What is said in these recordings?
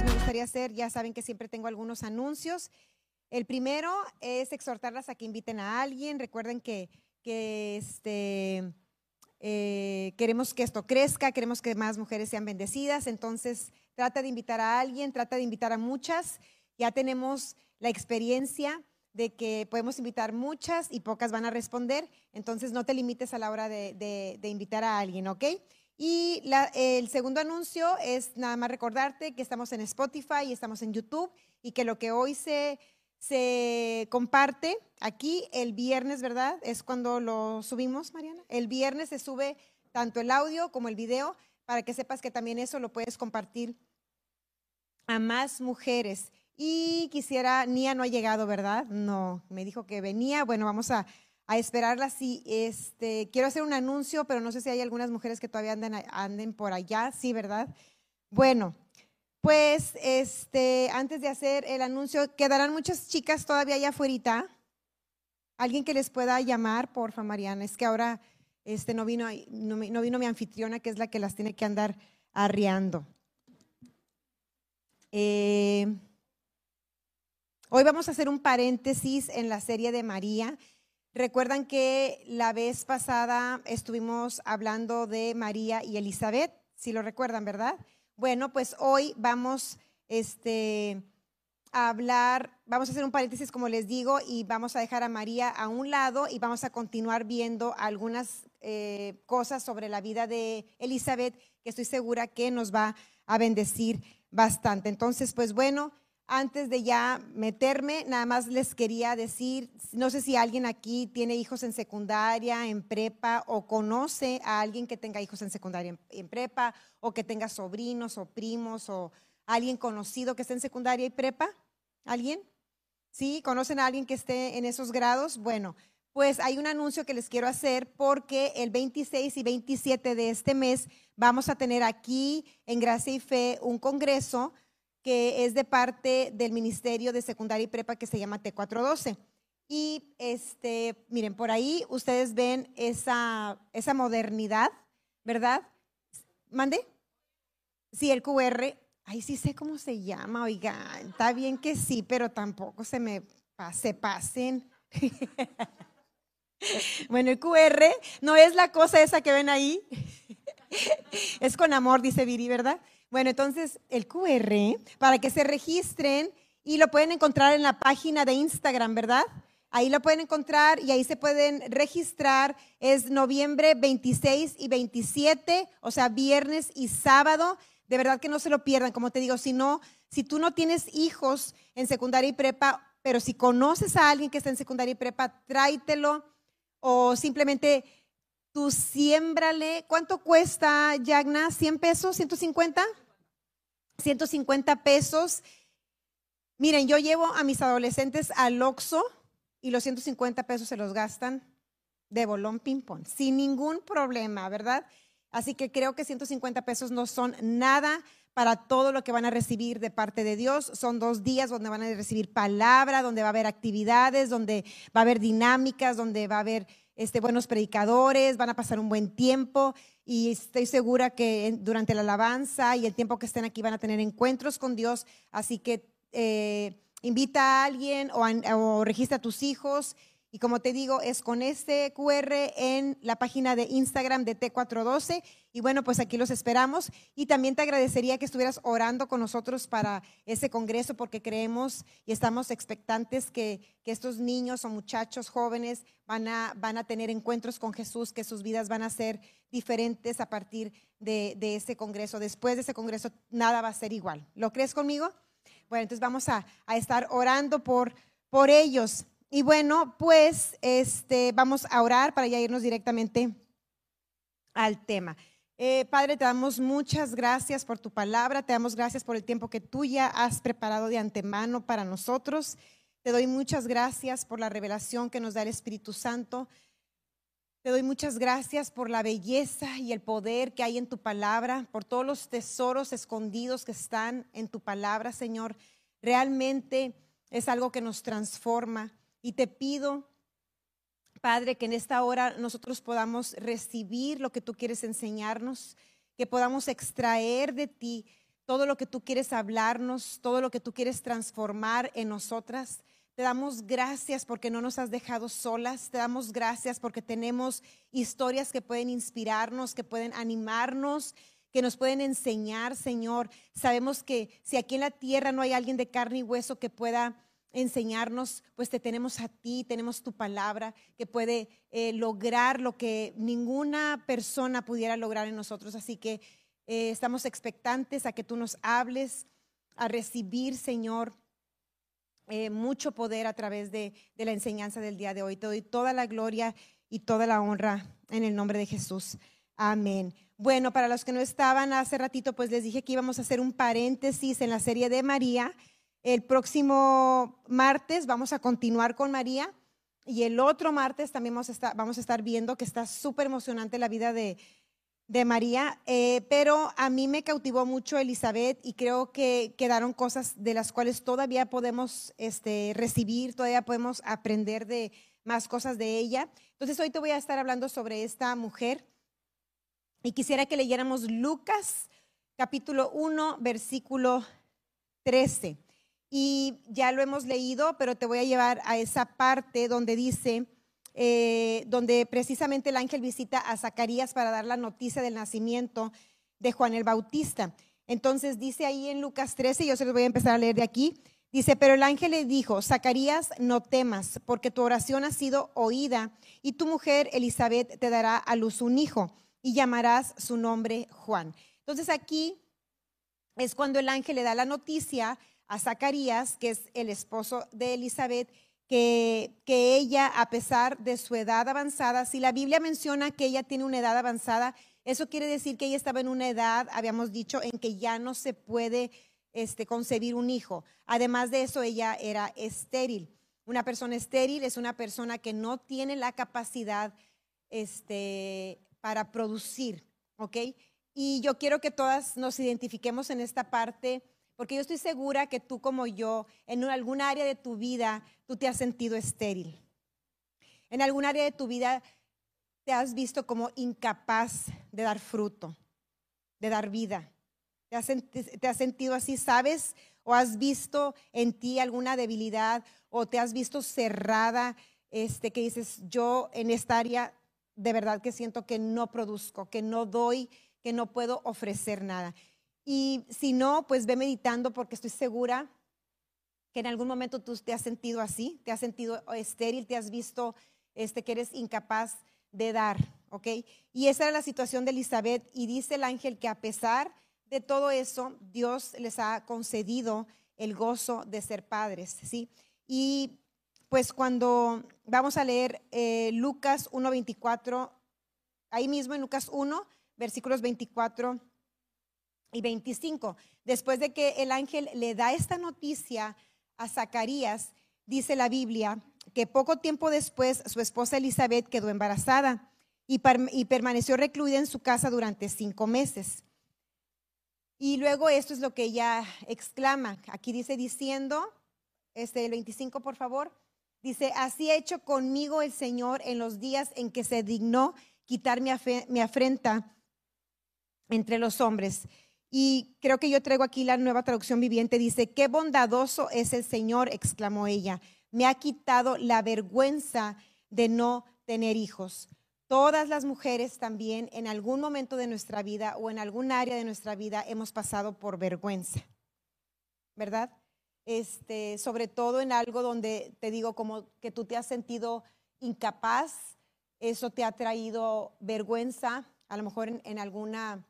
pues me gustaría hacer, ya saben que siempre tengo algunos anuncios. El primero es exhortarlas a que inviten a alguien. Recuerden que, que este, eh, queremos que esto crezca, queremos que más mujeres sean bendecidas. Entonces, trata de invitar a alguien, trata de invitar a muchas. Ya tenemos la experiencia de que podemos invitar muchas y pocas van a responder. Entonces, no te limites a la hora de, de invitar a alguien, ¿ok? Y el segundo anuncio es nada más recordarte que estamos en Spotify y estamos en YouTube y que lo que hoy se, se comparte aquí el viernes, ¿verdad? Es cuando lo subimos, Mariana. El viernes se sube tanto el audio como el video para que sepas que también eso lo puedes compartir a más mujeres. Y quisiera, Nia no ha llegado, ¿verdad? No, me dijo que venía. Bueno, vamos a a esperarla. Sí, este, quiero hacer un anuncio, pero no sé si hay algunas mujeres que todavía anden, por allá. Sí, ¿verdad? Bueno, pues este, antes de hacer el anuncio, quedarán muchas chicas todavía allá afuera. Alguien que les pueda llamar, porfa, Mariana. Es que ahora este, no, vino, no, no vino mi anfitriona, que es la que las tiene que andar arriando. Eh, hoy vamos a hacer un paréntesis en la serie de María. Recuerdan que la vez pasada estuvimos hablando de María y Elizabeth, si lo recuerdan, ¿verdad? Bueno, pues hoy vamos este, a hablar, vamos a hacer un paréntesis como les digo y vamos a dejar a María a un lado y vamos a continuar viendo algunas eh, cosas sobre la vida de Elizabeth que estoy segura que nos va a bendecir bastante. Entonces, pues bueno, antes de ya meterme, nada más les quería decir, no sé si alguien aquí tiene hijos en secundaria, en prepa, o conoce a alguien que tenga hijos en secundaria, en, prepa, o que tenga sobrinos o primos, o alguien conocido que esté en secundaria y prepa. ¿Alguien? ¿Sí? ¿Conocen a alguien que esté en esos grados? Bueno, pues hay un anuncio que les quiero hacer porque el 26 y 27 de este mes vamos a tener aquí en Gracia y Fe un congreso que es de parte del Ministerio de Secundaria y Prepa que se llama T412. Y este, miren, por ahí ustedes ven esa, esa modernidad, ¿verdad? ¿Mande? Sí, el QR. Ahí sí sé cómo se llama, oiga, está bien que sí, pero tampoco se me se pasen. bueno, el QR no es la cosa esa que ven ahí. es con amor, dice Viri, ¿verdad? Bueno, entonces el QR para que se registren y lo pueden encontrar en la página de Instagram, ¿verdad? Ahí lo pueden encontrar y ahí se pueden registrar. Es noviembre 26 y 27, o sea, viernes y sábado. De verdad que no se lo pierdan, como te digo, si no, si tú no tienes hijos en secundaria y prepa, pero si conoces a alguien que está en secundaria y prepa, tráitelo o simplemente tú siémbrale. ¿Cuánto cuesta, Yagna? ¿100 pesos? ¿150? 150 pesos. Miren, yo llevo a mis adolescentes al Oxxo y los 150 pesos se los gastan de bolón ping-pong, sin ningún problema, ¿verdad? Así que creo que 150 pesos no son nada para todo lo que van a recibir de parte de Dios. Son dos días donde van a recibir palabra, donde va a haber actividades, donde va a haber dinámicas, donde va a haber este, buenos predicadores, van a pasar un buen tiempo y estoy segura que durante la alabanza y el tiempo que estén aquí van a tener encuentros con Dios. Así que eh, invita a alguien o, o registra a tus hijos y como te digo, es con este QR en la página de Instagram de T412. Y bueno, pues aquí los esperamos. Y también te agradecería que estuvieras orando con nosotros para ese congreso porque creemos y estamos expectantes que, estos niños o muchachos jóvenes van a, van a tener encuentros con Jesús, que sus vidas van a ser diferentes a partir de, ese congreso. Después de ese congreso, nada va a ser igual. ¿Lo crees conmigo? Bueno, entonces vamos a, a estar orando por, por ellos. Y bueno, pues este, vamos a orar para ya irnos directamente al tema. Eh, Padre, te damos muchas gracias por tu palabra, te damos gracias por el tiempo que tú ya has preparado de antemano para nosotros. Te doy muchas gracias por la revelación que nos da el Espíritu Santo. Te doy muchas gracias por la belleza y el poder que hay en tu palabra, por todos los tesoros escondidos que están en tu palabra, Señor. Realmente es algo que nos transforma. Y te pido, Padre, que en esta hora nosotros podamos recibir lo que tú quieres enseñarnos, que podamos extraer de ti todo lo que tú quieres hablarnos, todo lo que tú quieres transformar en nosotras. Te damos gracias porque no nos has dejado solas. Te damos gracias porque tenemos historias que pueden inspirarnos, que pueden animarnos, que nos pueden enseñar, Señor. Sabemos que si aquí en la tierra no hay alguien de carne y hueso que pueda enseñarnos, pues te tenemos a ti, tenemos tu palabra que puede eh, lograr lo que ninguna persona pudiera lograr en nosotros. Así que eh, estamos expectantes a que tú nos hables, a recibir, Señor, eh, mucho poder a través de, de la enseñanza del día de hoy. Te doy toda la gloria y toda la honra en el nombre de Jesús. Amén. Bueno, para los que no estaban hace ratito, pues les dije que íbamos a hacer un paréntesis en la serie de María. El próximo martes vamos a continuar con María y el otro martes también vamos a estar, viendo que está súper emocionante la vida de, de María, eh, pero a mí me cautivó mucho Elizabeth y creo que quedaron cosas de las cuales todavía podemos este, recibir, todavía podemos aprender de más cosas de ella. Entonces hoy te voy a estar hablando sobre esta mujer y quisiera que leyéramos Lucas capítulo 1, versículo 13. Y ya lo hemos leído, pero te voy a llevar a esa parte donde dice, eh, donde precisamente el ángel visita a Zacarías para dar la noticia del nacimiento de Juan el Bautista. Entonces dice ahí en Lucas 13, yo se los voy a empezar a leer de aquí, dice, pero el ángel le dijo, Zacarías, no temas, porque tu oración ha sido oída y tu mujer Elizabeth te dará a luz un hijo y llamarás su nombre Juan. Entonces aquí es cuando el ángel le da la noticia a Zacarías, que es el esposo de Elizabeth, que, que, ella, a pesar de su edad avanzada, si la Biblia menciona que ella tiene una edad avanzada, eso quiere decir que ella estaba en una edad, habíamos dicho, en que ya no se puede este, concebir un hijo. Además de eso, ella era estéril. Una persona estéril es una persona que no tiene la capacidad este, para producir, ¿ok? Y yo quiero que todas nos identifiquemos en esta parte, porque yo estoy segura que tú como yo, en algún área de tu vida, tú te has sentido estéril. En algún área de tu vida te has visto como incapaz de dar fruto, de dar vida. ¿Te has, te has sentido así, sabes? ¿O has visto en ti alguna debilidad? ¿O te has visto cerrada? Este, que dices, yo en esta área de verdad que siento que no produzco, que no doy, que no puedo ofrecer nada. Y si no, pues ve meditando porque estoy segura que en algún momento tú te has sentido así, te has sentido estéril, te has visto este, que eres incapaz de dar, ¿ok? Y esa era la situación de Elizabeth y dice el ángel que a pesar de todo eso, Dios les ha concedido el gozo de ser padres, ¿sí? Y pues cuando vamos a leer eh, Lucas 1.24, ahí mismo en Lucas 1, versículos 24 y 25, después de que el ángel le da esta noticia a Zacarías, dice la Biblia que poco tiempo después su esposa Elizabeth quedó embarazada y, permaneció recluida en su casa durante cinco meses. Y luego esto es lo que ella exclama. Aquí dice diciendo, este, el 25 por favor, Dice, así ha hecho conmigo el Señor en los días en que se dignó quitar mi, afrenta entre los hombres. Y creo que yo traigo aquí la nueva traducción viviente. Dice, qué bondadoso es el Señor, exclamó ella. Me ha quitado la vergüenza de no tener hijos. Todas las mujeres también en algún momento de nuestra vida o en algún área de nuestra vida hemos pasado por vergüenza, ¿verdad? este, sobre todo en algo donde te digo como que tú te has sentido incapaz, eso te ha traído vergüenza, a lo mejor en, alguna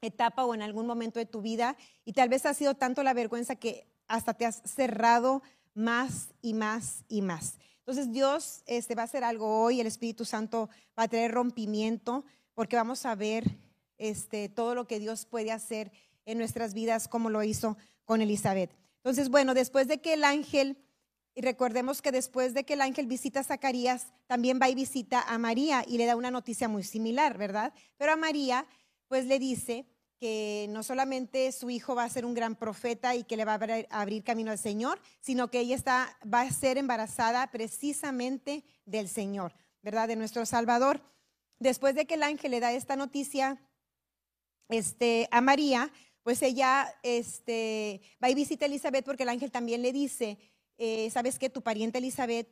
etapa o en algún momento de tu vida, y tal vez ha sido tanto la vergüenza que hasta te has cerrado más y más y más. Entonces Dios este, va a hacer algo hoy, el Espíritu Santo va a traer rompimiento, porque vamos a ver este, todo lo que Dios puede hacer en nuestras vidas, como lo hizo con Elizabeth. Entonces, bueno, después de que el ángel, y recordemos que después de que el ángel visita a Zacarías, también va y visita a María y le da una noticia muy similar, ¿verdad? Pero a María, pues le dice que no solamente su hijo va a ser un gran profeta y que le va a abrir camino al Señor, sino que ella está, va a ser embarazada precisamente del Señor, ¿verdad? De nuestro Salvador. Después de que el ángel le da esta noticia este, a María, pues ella este, va y visita a Elizabeth porque el ángel también le dice, eh, sabes que tu pariente Elizabeth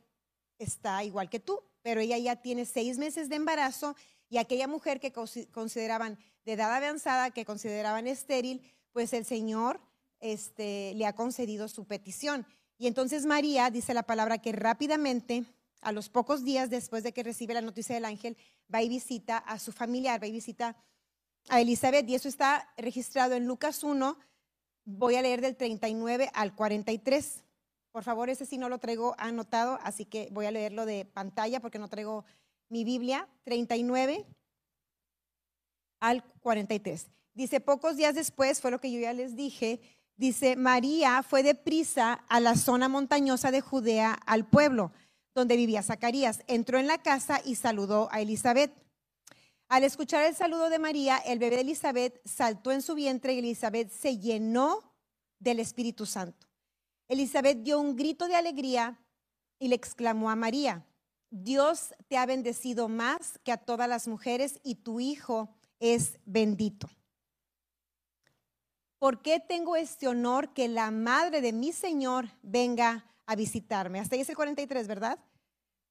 está igual que tú, pero ella ya tiene seis meses de embarazo y aquella mujer que consideraban de edad avanzada, que consideraban estéril, pues el Señor este, le ha concedido su petición. Y entonces María, dice la palabra, que rápidamente, a los pocos días después de que recibe la noticia del ángel, va y visita a su familiar, va y visita a Elizabeth. Y eso está registrado en Lucas 1. Voy a leer del 39 al 43. Por favor, ese sí no lo traigo anotado, así que voy a leerlo de pantalla porque no traigo mi Biblia. 39 al 43. Dice, pocos días después, fue lo que yo ya les dije, dice, María fue deprisa a la zona montañosa de Judea, al pueblo donde vivía Zacarías. Entró en la casa y saludó a Elizabeth. Al escuchar el saludo de María, el bebé de Elizabeth saltó en su vientre y Elizabeth se llenó del Espíritu Santo. Elizabeth dio un grito de alegría y le exclamó a María, Dios te ha bendecido más que a todas las mujeres y tu hijo es bendito. ¿Por qué tengo este honor que la madre de mi Señor venga a visitarme? Hasta ahí es el 43, ¿verdad?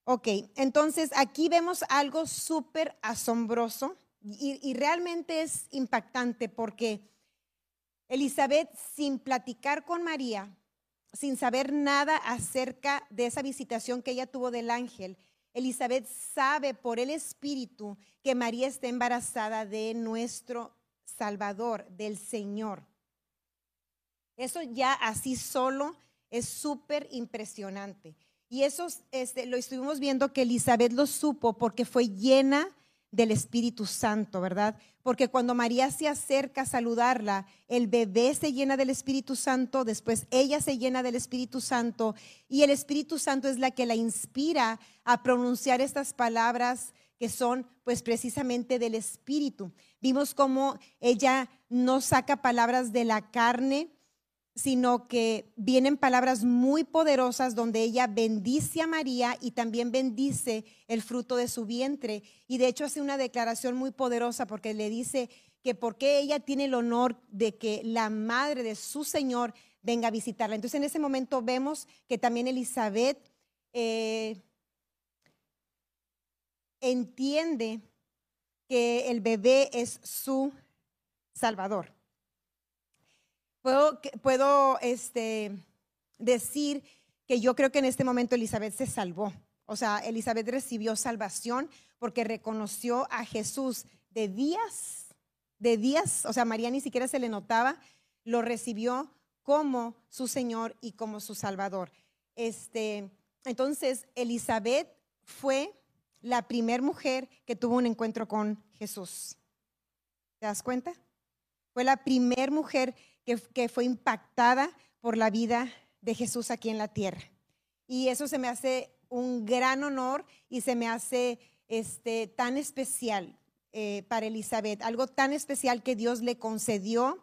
Ok, entonces aquí vemos algo súper asombroso y, y, realmente es impactante porque Elizabeth, sin platicar con María, sin saber nada acerca de esa visitación que ella tuvo del ángel, Elizabeth sabe por el Espíritu que María está embarazada de nuestro Salvador, del Señor. Eso ya así solo es súper impresionante. Y eso este, lo estuvimos viendo que Elizabeth lo supo porque fue llena del Espíritu Santo, ¿verdad? Porque cuando María se acerca a saludarla, el bebé se llena del Espíritu Santo, después ella se llena del Espíritu Santo y el Espíritu Santo es la que la inspira a pronunciar estas palabras que son pues precisamente del Espíritu. Vimos cómo ella no saca palabras de la carne, sino que vienen palabras muy poderosas donde ella bendice a María y también bendice el fruto de su vientre. Y de hecho hace una declaración muy poderosa porque le dice que porque ella tiene el honor de que la madre de su Señor venga a visitarla. Entonces en ese momento vemos que también Elizabeth eh, entiende que el bebé es su Salvador puedo, este, decir que yo creo que en este momento Elizabeth se salvó. O sea, Elizabeth recibió salvación porque reconoció a Jesús de días, de días, o sea, María ni siquiera se le notaba, lo recibió como su Señor y como su Salvador. Este, entonces, Elizabeth fue la primera mujer que tuvo un encuentro con Jesús. ¿Te das cuenta? Fue la primera mujer que, fue impactada por la vida de Jesús aquí en la tierra. Y eso se me hace un gran honor y se me hace este, tan especial eh, para Elizabeth, algo tan especial que Dios le concedió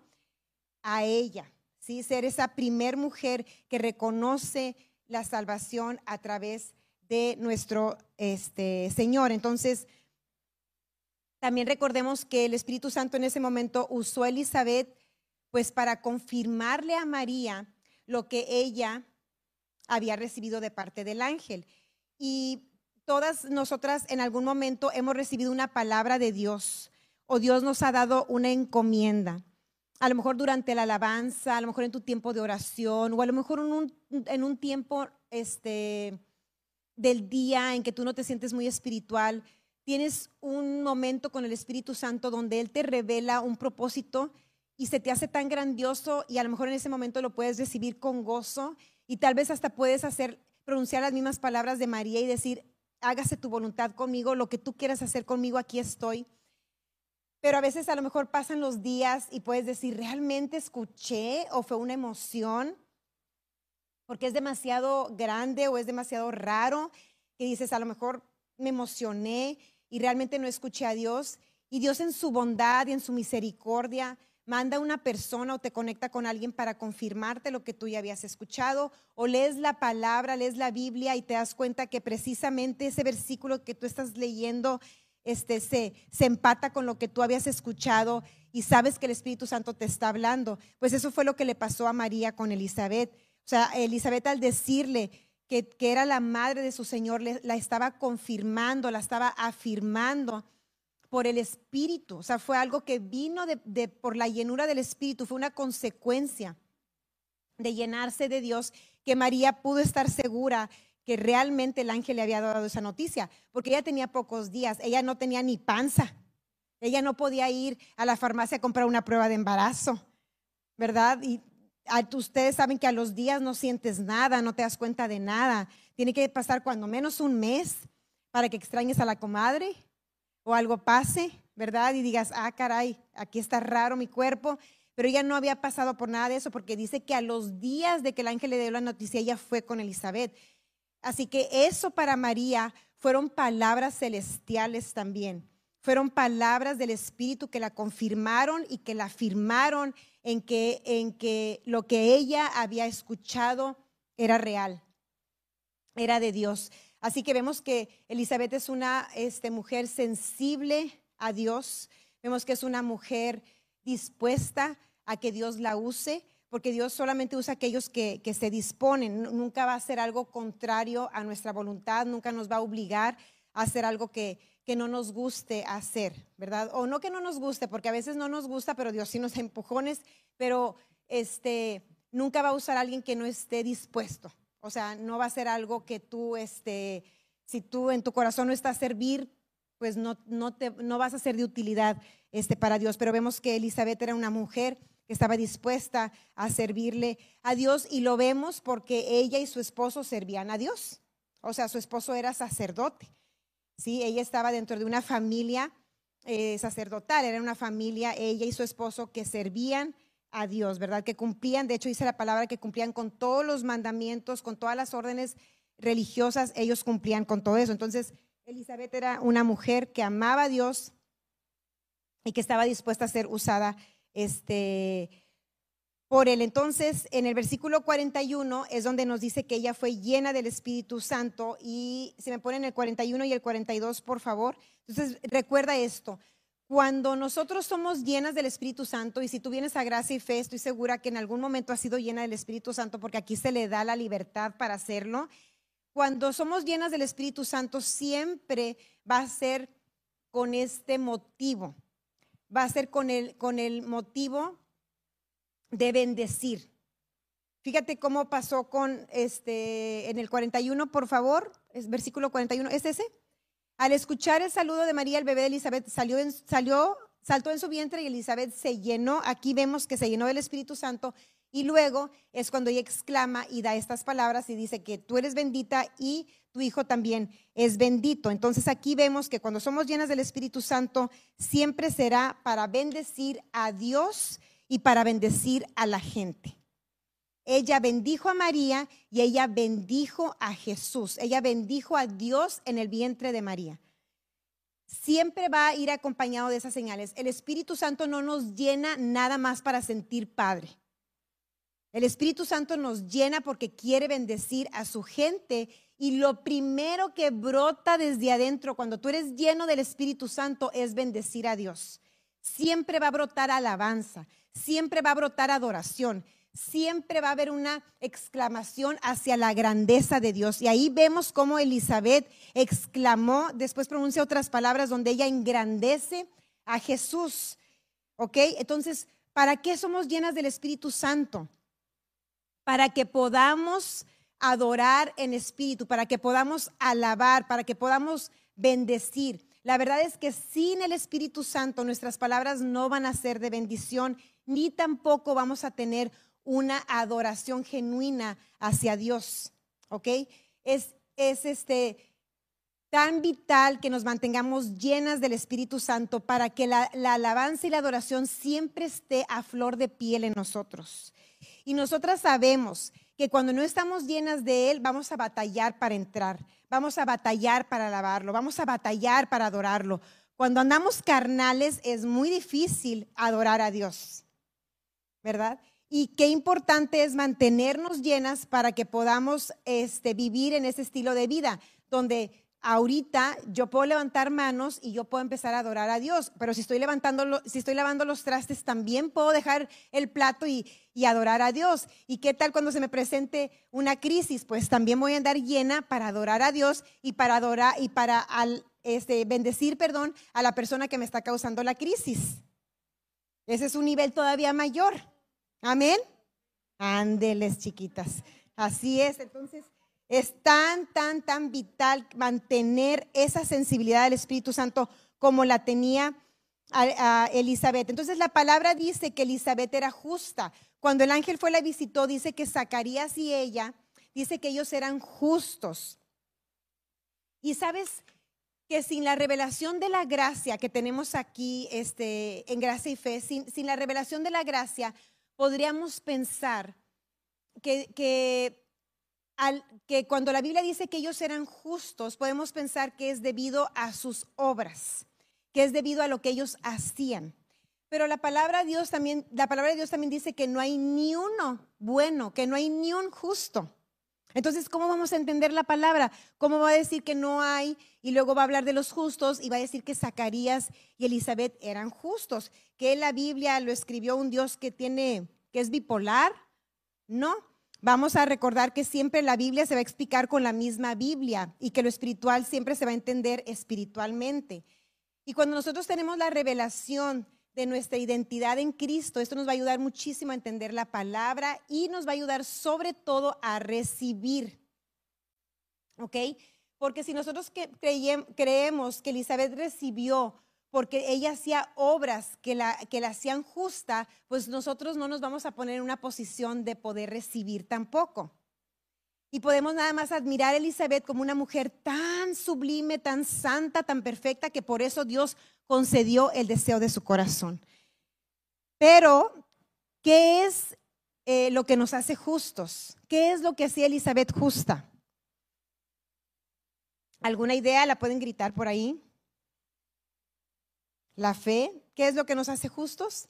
a ella, ¿sí? ser esa primer mujer que reconoce la salvación a través de nuestro este, Señor. Entonces, también recordemos que el Espíritu Santo en ese momento usó a Elizabeth pues para confirmarle a María lo que ella había recibido de parte del ángel. Y todas nosotras en algún momento hemos recibido una palabra de Dios o Dios nos ha dado una encomienda. A lo mejor durante la alabanza, a lo mejor en tu tiempo de oración o a lo mejor en un, en un tiempo este, del día en que tú no te sientes muy espiritual, tienes un momento con el Espíritu Santo donde Él te revela un propósito y se te hace tan grandioso y a lo mejor en ese momento lo puedes recibir con gozo y tal vez hasta puedes hacer pronunciar las mismas palabras de María y decir, hágase tu voluntad conmigo, lo que tú quieras hacer conmigo, aquí estoy. Pero a veces a lo mejor pasan los días y puedes decir, ¿realmente escuché o fue una emoción? Porque es demasiado grande o es demasiado raro que dices, a lo mejor me emocioné y realmente no escuché a Dios. Y Dios en su bondad y en su misericordia manda una persona o te conecta con alguien para confirmarte lo que tú ya habías escuchado, o lees la palabra, lees la Biblia y te das cuenta que precisamente ese versículo que tú estás leyendo este, se, se empata con lo que tú habías escuchado y sabes que el Espíritu Santo te está hablando. Pues eso fue lo que le pasó a María con Elizabeth. O sea, Elizabeth al decirle que, era la madre de su Señor, la estaba confirmando, la estaba afirmando por el Espíritu. O sea, fue algo que vino de, por la llenura del Espíritu, fue una consecuencia de llenarse de Dios, que María pudo estar segura que realmente el ángel le había dado esa noticia, porque ella tenía pocos días, ella no tenía ni panza. Ella no podía ir a la farmacia a comprar una prueba de embarazo, ¿verdad? Y ustedes saben que a los días no sientes nada, no te das cuenta de nada. Tiene que pasar cuando menos un mes para que extrañes a la comadre o algo pase, ¿verdad? Y digas, ah, caray, aquí está raro mi cuerpo. Pero ella no había pasado por nada de eso porque dice que a los días de que el ángel le dio la noticia, ella fue con Elizabeth. Así que eso para María fueron palabras celestiales también fueron palabras del Espíritu que la confirmaron y que la afirmaron en que, en que lo que ella había escuchado era real, era de Dios. Así que vemos que Elizabeth es una este, mujer sensible a Dios, vemos que es una mujer dispuesta a que Dios la use, porque Dios solamente usa aquellos que, se disponen, nunca va a hacer algo contrario a nuestra voluntad, nunca nos va a obligar a hacer algo que, que no nos guste hacer, ¿verdad? O no que no nos guste, porque a veces no nos gusta, pero Dios sí nos empujones, pero este, nunca va a usar a alguien que no esté dispuesto. O sea, no va a ser algo que tú, este, si tú en tu corazón no estás a servir, pues no, no, te, no vas a ser de utilidad este, para Dios. Pero vemos que Elizabeth era una mujer que estaba dispuesta a servirle a Dios y lo vemos porque ella y su esposo servían a Dios. O sea, su esposo era sacerdote. ¿sí? Ella estaba dentro de una familia eh, sacerdotal, era una familia, ella y su esposo, que servían a Dios, ¿verdad? Que cumplían, de hecho dice la palabra que cumplían con todos los mandamientos, con todas las órdenes religiosas, ellos cumplían con todo eso. Entonces, Elizabeth era una mujer que amaba a Dios y que estaba dispuesta a ser usada este, por él. Entonces, en el versículo 41 es donde nos dice que ella fue llena del Espíritu Santo y se me ponen el 41 y el 42, por favor. Entonces, recuerda esto. Cuando nosotros somos llenas del Espíritu Santo, y si tú vienes a gracia y fe, estoy segura que en algún momento has sido llena del Espíritu Santo, porque aquí se le da la libertad para hacerlo. Cuando somos llenas del Espíritu Santo, siempre va a ser con este motivo. Va a ser con el, con el motivo de bendecir. Fíjate cómo pasó con este en el 41, por favor, es versículo 41, ¿es ese? Al escuchar el saludo de María, el bebé de Elizabeth salió, salió, saltó en su vientre y Elizabeth se llenó. Aquí vemos que se llenó del Espíritu Santo y luego es cuando ella exclama y da estas palabras y dice que tú eres bendita y tu hijo también es bendito. Entonces aquí vemos que cuando somos llenas del Espíritu Santo siempre será para bendecir a Dios y para bendecir a la gente. Ella bendijo a María y ella bendijo a Jesús. Ella bendijo a Dios en el vientre de María. Siempre va a ir acompañado de esas señales. El Espíritu Santo no nos llena nada más para sentir Padre. El Espíritu Santo nos llena porque quiere bendecir a su gente y lo primero que brota desde adentro cuando tú eres lleno del Espíritu Santo es bendecir a Dios. Siempre va a brotar alabanza, siempre va a brotar adoración, siempre va a haber una exclamación hacia la grandeza de Dios. Y ahí vemos cómo Elizabeth exclamó, después pronuncia otras palabras donde ella engrandece a Jesús. ¿Ok? Entonces, ¿para qué somos llenas del Espíritu Santo? Para que podamos adorar en espíritu, para que podamos alabar, para que podamos bendecir. La verdad es que sin el Espíritu Santo nuestras palabras no van a ser de bendición ni tampoco vamos a tener una adoración genuina hacia Dios. ¿Ok? Es, es este tan vital que nos mantengamos llenas del Espíritu Santo para que la, la, alabanza y la adoración siempre esté a flor de piel en nosotros. Y nosotras sabemos que cuando no estamos llenas de Él, vamos a batallar para entrar, vamos a batallar para alabarlo, vamos a batallar para adorarlo. Cuando andamos carnales es muy difícil adorar a Dios. ¿verdad? Y qué importante es mantenernos llenas para que podamos este, vivir en ese estilo de vida, donde ahorita yo puedo levantar manos y yo puedo empezar a adorar a Dios, pero si estoy levantando, si estoy lavando los trastes, también puedo dejar el plato y, y, adorar a Dios. ¿Y qué tal cuando se me presente una crisis? Pues también voy a andar llena para adorar a Dios y para adorar y para al, este, bendecir, perdón, a la persona que me está causando la crisis. Ese es un nivel todavía mayor. Amén. Ándeles, chiquitas. Así es. Entonces, es tan, tan, tan vital mantener esa sensibilidad del Espíritu Santo como la tenía a, Elizabeth. Entonces la palabra dice que Elizabeth era justa. Cuando el ángel fue la visitó, dice que Zacarías y ella, dice que ellos eran justos. Y sabes que sin la revelación de la gracia que tenemos aquí este, en gracia y fe, sin, sin la revelación de la gracia, podríamos pensar que, que cuando la Biblia dice que ellos eran justos, podemos pensar que es debido a sus obras, que es debido a lo que ellos hacían. Pero la palabra Dios también, la palabra de Dios también dice que no hay ni uno bueno, que no hay ni un justo. Entonces, ¿cómo vamos a entender la palabra? ¿Cómo va a decir que no hay y luego va a hablar de los justos y va a decir que Zacarías y Elizabeth eran justos? ¿Que la Biblia lo escribió un Dios que tiene que es bipolar? No, Vamos a recordar que siempre la Biblia se va a explicar con la misma Biblia y que lo espiritual siempre se va a entender espiritualmente. Y cuando nosotros tenemos la revelación de nuestra identidad en Cristo, esto nos va a ayudar muchísimo a entender la palabra y nos va a ayudar sobre todo a recibir. ¿Ok? Porque si nosotros creemos que Elizabeth recibió porque ella hacía obras que la, que la hacían justa, pues nosotros no nos vamos a poner en una posición de poder recibir tampoco. Y podemos nada más admirar a Elizabeth como una mujer tan sublime, tan santa, tan perfecta, que por eso Dios concedió el deseo de su corazón. Pero, ¿qué es eh, lo que nos hace justos? ¿Qué es lo que hacía Elizabeth justa? ¿Alguna idea? ¿La pueden gritar por ahí? La fe, ¿qué es lo que nos hace justos?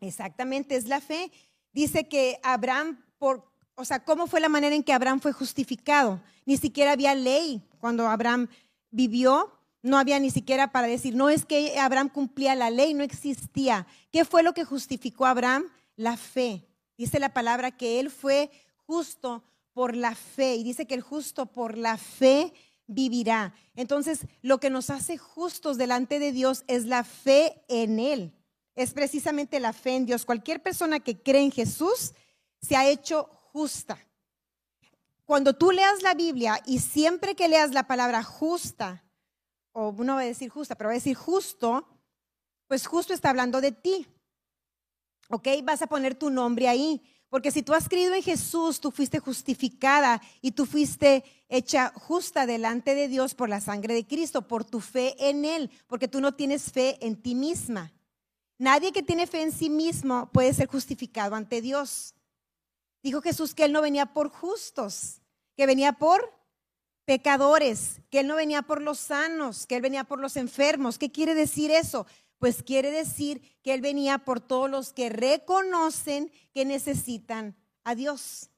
Exactamente, es la fe. Dice que Abraham, por, o sea, ¿cómo fue la manera en que Abraham fue justificado? Ni siquiera había ley cuando Abraham vivió, no había ni siquiera para decir, no es que Abraham cumplía la ley, no existía. ¿Qué fue lo que justificó a Abraham? La fe. Dice la palabra que él fue justo por la fe y dice que el justo por la fe vivirá. Entonces, lo que nos hace justos delante de Dios es la fe en Él. Es precisamente la fe en Dios. Cualquier persona que cree en Jesús se ha hecho justa. Cuando tú leas la Biblia y siempre que leas la palabra justa, o no va a decir justa, pero va a decir justo, pues justo está hablando de ti. ¿Ok? Vas a poner tu nombre ahí. Porque si tú has creído en Jesús, tú fuiste justificada y tú fuiste hecha justa delante de Dios por la sangre de Cristo, por tu fe en Él, porque tú no tienes fe en ti misma. Nadie que tiene fe en sí mismo puede ser justificado ante Dios. Dijo Jesús que Él no venía por justos, que venía por pecadores, que Él no venía por los sanos, que Él venía por los enfermos. ¿Qué quiere decir eso? Pues quiere decir que Él venía por todos los que reconocen que necesitan a Dios,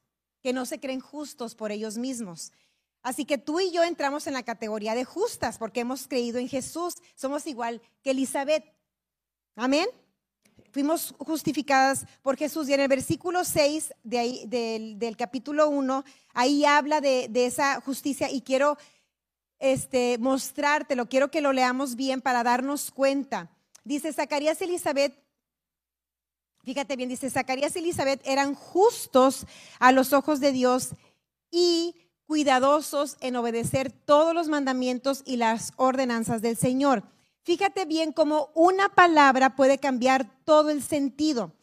que no se creen justos por ellos mismos. Así que tú y yo entramos en la categoría de justas porque hemos creído en Jesús. Somos igual que Elizabeth. Amén. Fuimos justificadas por Jesús. Y en el versículo 6 de ahí, del, capítulo 1, ahí habla de, esa justicia y quiero este, mostrártelo, quiero que lo leamos bien para darnos cuenta. Dice Zacarías y Elizabeth, fíjate bien, dice Zacarías y Elizabeth eran justos a los ojos de Dios y cuidadosos en obedecer todos los mandamientos y las ordenanzas del Señor. Fíjate bien cómo una palabra puede cambiar todo el sentido.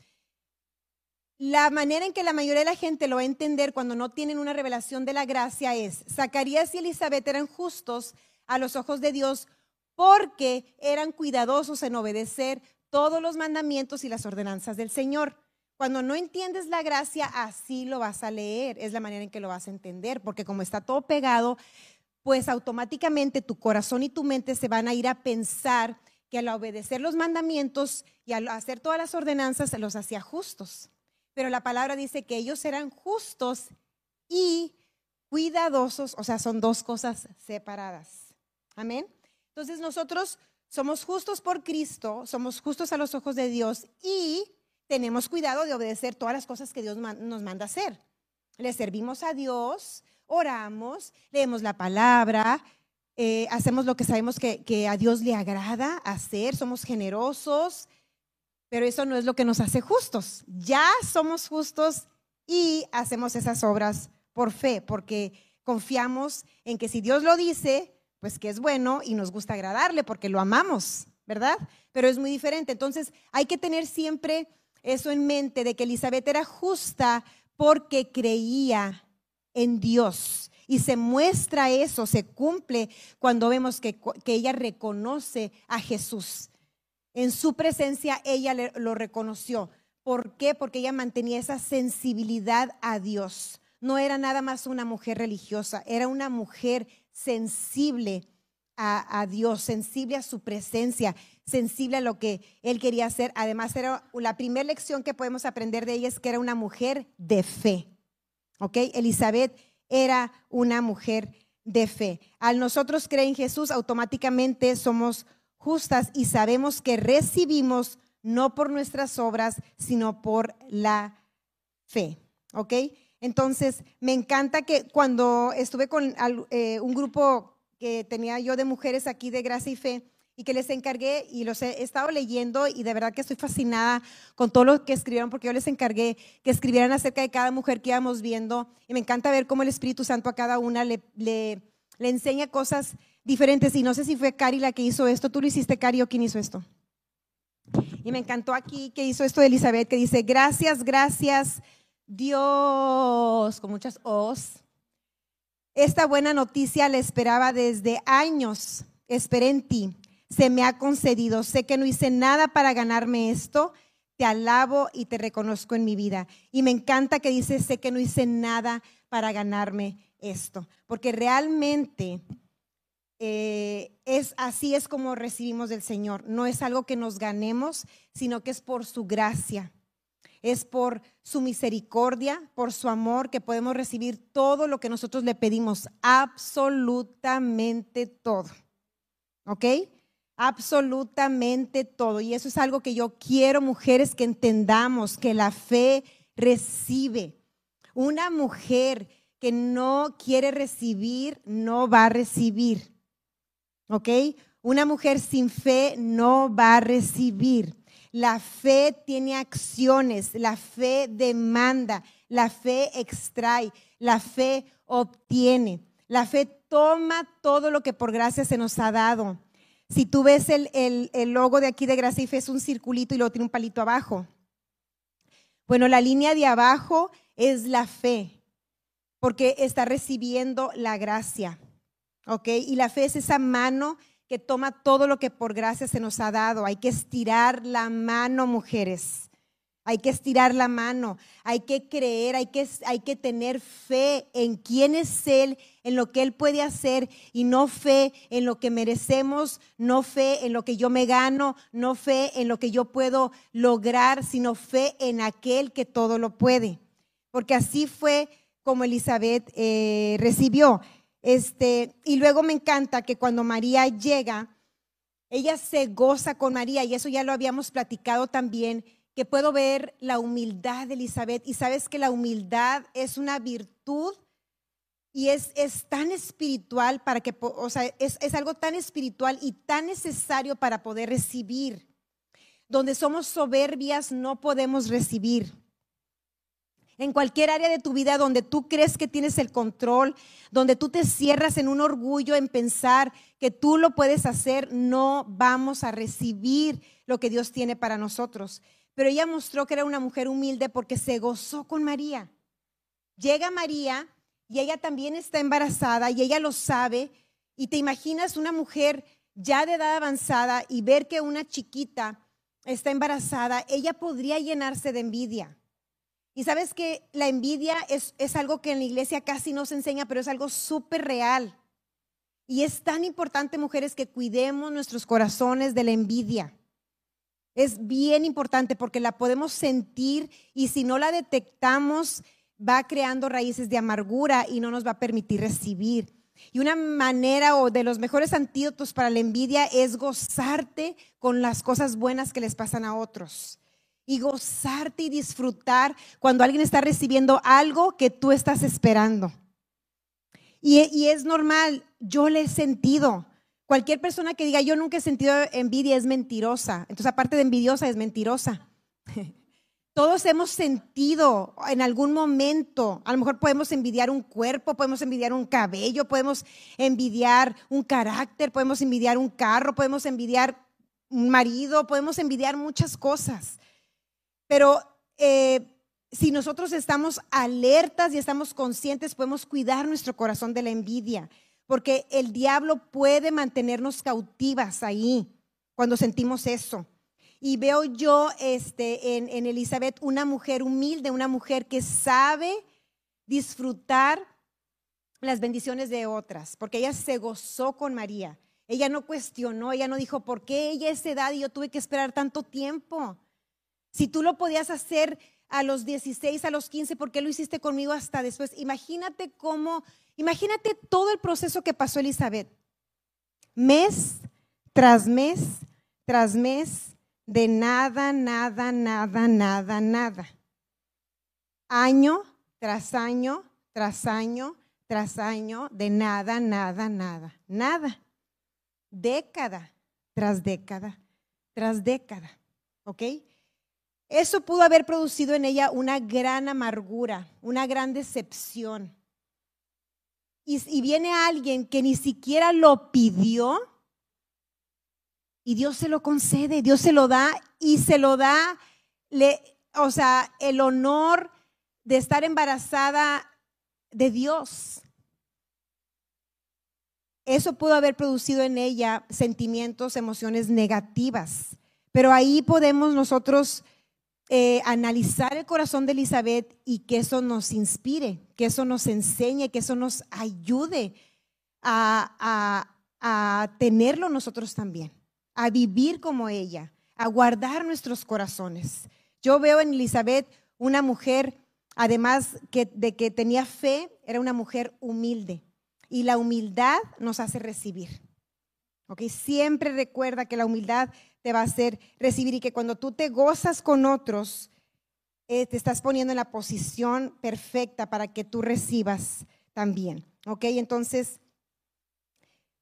La manera en que la mayoría de la gente lo va a entender cuando no tienen una revelación de la gracia es, Zacarías y Elizabeth eran justos a los ojos de Dios porque eran cuidadosos en obedecer todos los mandamientos y las ordenanzas del Señor. Cuando no entiendes la gracia, así lo vas a leer, es la manera en que lo vas a entender, porque como está todo pegado, pues automáticamente tu corazón y tu mente se van a ir a pensar que al obedecer los mandamientos y al hacer todas las ordenanzas se los hacía justos. Pero la palabra dice que ellos eran justos y cuidadosos, o sea, son dos cosas separadas. Amén. Entonces nosotros somos justos por Cristo, somos justos a los ojos de Dios y tenemos cuidado de obedecer todas las cosas que Dios nos manda hacer. Le servimos a Dios, oramos, leemos la palabra, eh, hacemos lo que sabemos que, que a Dios le agrada hacer, somos generosos, pero eso no es lo que nos hace justos. Ya somos justos y hacemos esas obras por fe, porque confiamos en que si Dios lo dice, pues que es bueno y nos gusta agradarle porque lo amamos, ¿verdad? Pero es muy diferente. Entonces hay que tener siempre eso en mente de que Elizabeth era justa porque creía en Dios. Y se muestra eso, se cumple cuando vemos que, ella reconoce a Jesús. En su presencia ella lo reconoció. ¿Por qué? Porque ella mantenía esa sensibilidad a Dios. No era nada más una mujer religiosa, era una mujer sensible a, a Dios, sensible a su presencia sensible a lo que él quería hacer. Además, era la primera lección que podemos aprender de ella es que era una mujer de fe. ¿Ok? Elizabeth era una mujer de fe. Al nosotros creer en Jesús, automáticamente somos justas y sabemos que recibimos no por nuestras obras, sino por la fe. ¿Ok? Entonces, me encanta que cuando estuve con eh, un grupo que tenía yo de mujeres aquí de gracia y fe, y que les encargué y los he estado leyendo y de verdad que estoy fascinada con todo lo que escribieron porque yo les encargué que escribieran acerca de cada mujer que íbamos viendo y me encanta ver cómo el Espíritu Santo a cada una le, enseña cosas diferentes y no sé si fue Cari la que hizo esto, tú lo hiciste Cari o quién hizo esto. Y me encantó aquí que hizo esto de Elizabeth que dice, gracias, gracias Dios, con muchas os. Esta buena noticia la esperaba desde años, esperé en ti se me ha concedido. Sé que no hice nada para ganarme esto. Te alabo y te reconozco en mi vida. Y me encanta que dice, sé que no hice nada para ganarme esto. Porque realmente eh, es así es como recibimos del Señor. No es algo que nos ganemos, sino que es por su gracia. Es por su misericordia, por su amor, que podemos recibir todo lo que nosotros le pedimos, absolutamente todo. ¿Ok? Absolutamente todo. Y eso es algo que yo quiero, mujeres, que entendamos, que la fe recibe. Una mujer que no quiere recibir, no va a recibir. ¿Ok? Una mujer sin fe no va a recibir. La fe tiene acciones, la fe demanda, la fe extrae, la fe obtiene. La fe toma todo lo que por gracia se nos ha dado si tú ves el, logo de aquí de Gracife es un circulito y luego tiene un palito abajo. Bueno, la línea de abajo es la fe, porque está recibiendo la gracia. ¿Ok? Y la fe es esa mano que toma todo lo que por gracia se nos ha dado. Hay que estirar la mano, mujeres. Hay que estirar la mano, hay que creer, hay que, hay que tener fe en quién es Él, en lo que Él puede hacer y no fe en lo que merecemos, no fe en lo que yo me gano, no fe en lo que yo puedo lograr, sino fe en aquel que todo lo puede. Porque así fue como Elizabeth eh, recibió. Este, y luego me encanta que cuando María llega, ella se goza con María y eso ya lo habíamos platicado también que puedo ver la humildad de Elizabeth y sabes que la humildad es una virtud y es, es tan espiritual para que, o sea, es, es algo tan espiritual y tan necesario para poder recibir. Donde somos soberbias no podemos recibir. En cualquier área de tu vida donde tú crees que tienes el control, donde tú te cierras en un orgullo en pensar que tú lo puedes hacer, no vamos a recibir lo que Dios tiene para nosotros pero ella mostró que era una mujer humilde porque se gozó con María. Llega María y ella también está embarazada y ella lo sabe. Y te imaginas una mujer ya de edad avanzada y ver que una chiquita está embarazada, ella podría llenarse de envidia. Y sabes que la envidia es, es algo que en la iglesia casi no se enseña, pero es algo súper real. Y es tan importante, mujeres, que cuidemos nuestros corazones de la envidia. Es bien importante porque la podemos sentir y si no la detectamos, va creando raíces de amargura y no nos va a permitir recibir. Y una manera o de los mejores antídotos para la envidia es gozarte con las cosas buenas que les pasan a otros. Y gozarte y disfrutar cuando alguien está recibiendo algo que tú estás esperando. Y, es normal, yo le he sentido. Cualquier persona que diga yo nunca he sentido envidia es mentirosa. Entonces, aparte de envidiosa, es mentirosa. Todos hemos sentido en algún momento, a lo mejor podemos envidiar un cuerpo, podemos envidiar un cabello, podemos envidiar un carácter, podemos envidiar un carro, podemos envidiar un marido, podemos envidiar muchas cosas. Pero eh, si nosotros estamos alertas y estamos conscientes, podemos cuidar nuestro corazón de la envidia, porque el diablo puede mantenernos cautivas ahí cuando sentimos eso. Y veo yo este, en, Elizabeth una mujer humilde, una mujer que sabe disfrutar las bendiciones de otras, porque ella se gozó con María. Ella no cuestionó, ella no dijo, ¿por qué ella es edad y yo tuve que esperar tanto tiempo? Si tú lo podías hacer a los 16, a los 15, ¿por qué lo hiciste conmigo hasta después? Imagínate cómo, imagínate todo el proceso que pasó Elizabeth. Mes tras mes, tras mes, de nada, nada, nada, nada, nada. Año tras año, tras año, tras año, de nada, nada, nada, nada. Década tras década, tras década. ¿Ok? Eso pudo haber producido en ella una gran amargura, una gran decepción. Y, y viene alguien que ni siquiera lo pidió y Dios se lo concede, Dios se lo da y se lo da, le, o sea, el honor de estar embarazada de Dios. Eso pudo haber producido en ella sentimientos, emociones negativas. Pero ahí podemos nosotros eh, analizar el corazón de Elizabeth y que eso nos inspire, que eso nos enseñe, que eso nos ayude a, tenerlo nosotros también a vivir como ella, a guardar nuestros corazones. Yo veo en Elizabeth una mujer, además de que tenía fe, era una mujer humilde. Y la humildad nos hace recibir. Siempre recuerda que la humildad te va a hacer recibir y que cuando tú te gozas con otros, eh, te estás poniendo en la posición perfecta para que tú recibas también. ¿Ok? Entonces,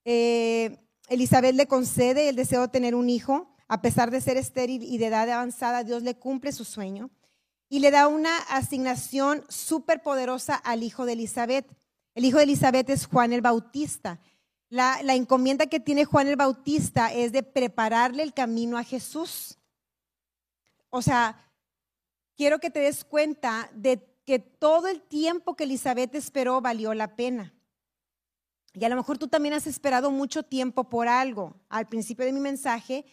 eh, Elizabeth le concede el deseo de tener un hijo, a pesar de ser estéril y de edad avanzada, Dios le cumple su sueño y le da una asignación súper poderosa al hijo de Elizabeth. El hijo de Elizabeth es Juan el Bautista. La, la, encomienda que tiene Juan el Bautista es de prepararle el camino a Jesús. O sea, quiero que te des cuenta de que todo el tiempo que Elizabeth esperó valió la pena. Y a lo mejor tú también has esperado mucho tiempo por algo. Al principio de mi mensaje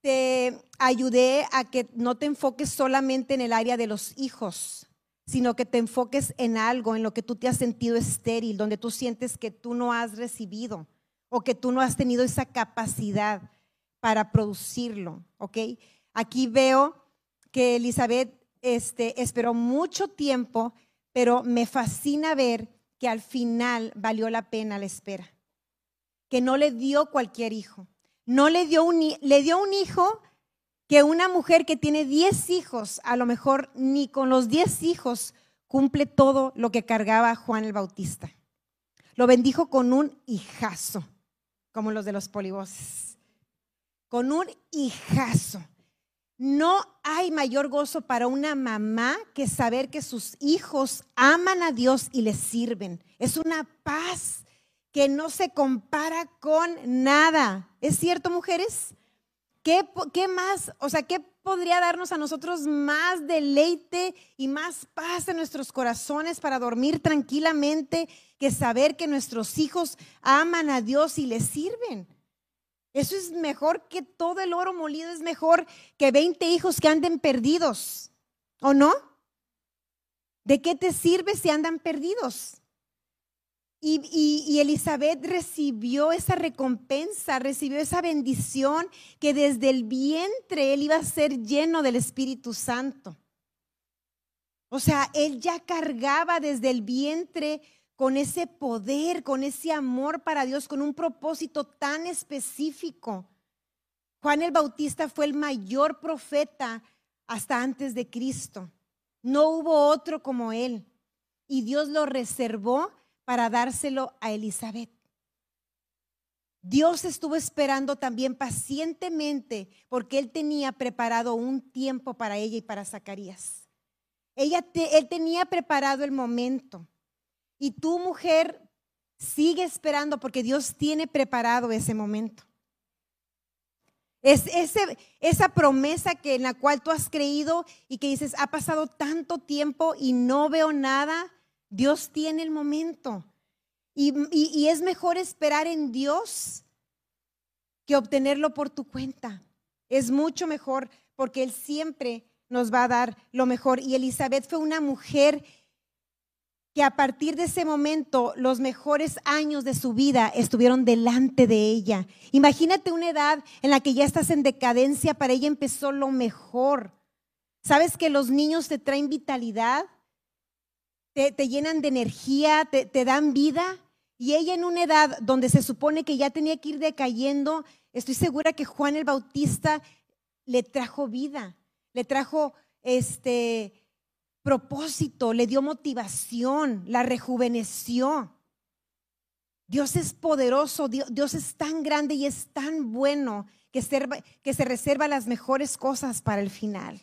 te ayudé a que no te enfoques solamente en el área de los hijos, sino que te enfoques en algo en lo que tú te has sentido estéril, donde tú sientes que tú no has recibido o que tú no has tenido esa capacidad para producirlo, ¿ok? Aquí veo que Elizabeth este, esperó mucho tiempo, pero me fascina ver que al final valió la pena la espera, que no le dio cualquier hijo, no le dio un, le dio un hijo que una mujer que tiene 10 hijos, a lo mejor ni con los 10 hijos cumple todo lo que cargaba Juan el Bautista. Lo bendijo con un hijazo, como los de los polivoces, con un hijazo. No hay mayor gozo para una mamá que saber que sus hijos aman a Dios y le sirven. Es una paz que no se compara con nada. ¿Es cierto, mujeres? ¿Qué, ¿Qué, más? O sea, ¿qué podría darnos a nosotros más deleite y más paz en nuestros corazones para dormir tranquilamente que saber que nuestros hijos aman a Dios y le sirven? Eso es mejor que todo el oro molido, es mejor que 20 hijos que anden perdidos, ¿o no? ¿De qué te sirve si andan perdidos? Y, Elizabeth recibió esa recompensa, recibió esa bendición que desde el vientre él iba a ser lleno del Espíritu Santo. O sea, él ya cargaba desde el vientre con ese poder, con ese amor para Dios, con un propósito tan específico. Juan el Bautista fue el mayor profeta hasta antes de Cristo. No hubo otro como él. Y Dios lo reservó para dárselo a Elizabeth. Dios estuvo esperando también pacientemente porque él tenía preparado un tiempo para ella y para Zacarías. Ella él tenía preparado el momento. Y tu mujer sigue esperando porque Dios tiene preparado ese momento. Es esa promesa que en la cual tú has creído y que dices, ha pasado tanto tiempo y no veo nada, Dios tiene el momento. Y, es mejor esperar en Dios que obtenerlo por tu cuenta. Es mucho mejor porque Él siempre nos va a dar lo mejor. Y Elizabeth fue una mujer que a partir de ese momento los mejores años de su vida estuvieron delante de ella. Imagínate una edad en la que ya estás en decadencia, para ella empezó lo mejor. ¿Sabes que los niños te traen vitalidad? Te, llenan de energía, te, dan vida. Y ella en una edad donde se supone que ya tenía que ir decayendo, estoy segura que Juan el Bautista le trajo vida, le trajo este propósito, le dio motivación, la rejuveneció. Dios es poderoso, Dios, es tan grande y es tan bueno que que se reserva las mejores cosas para el final.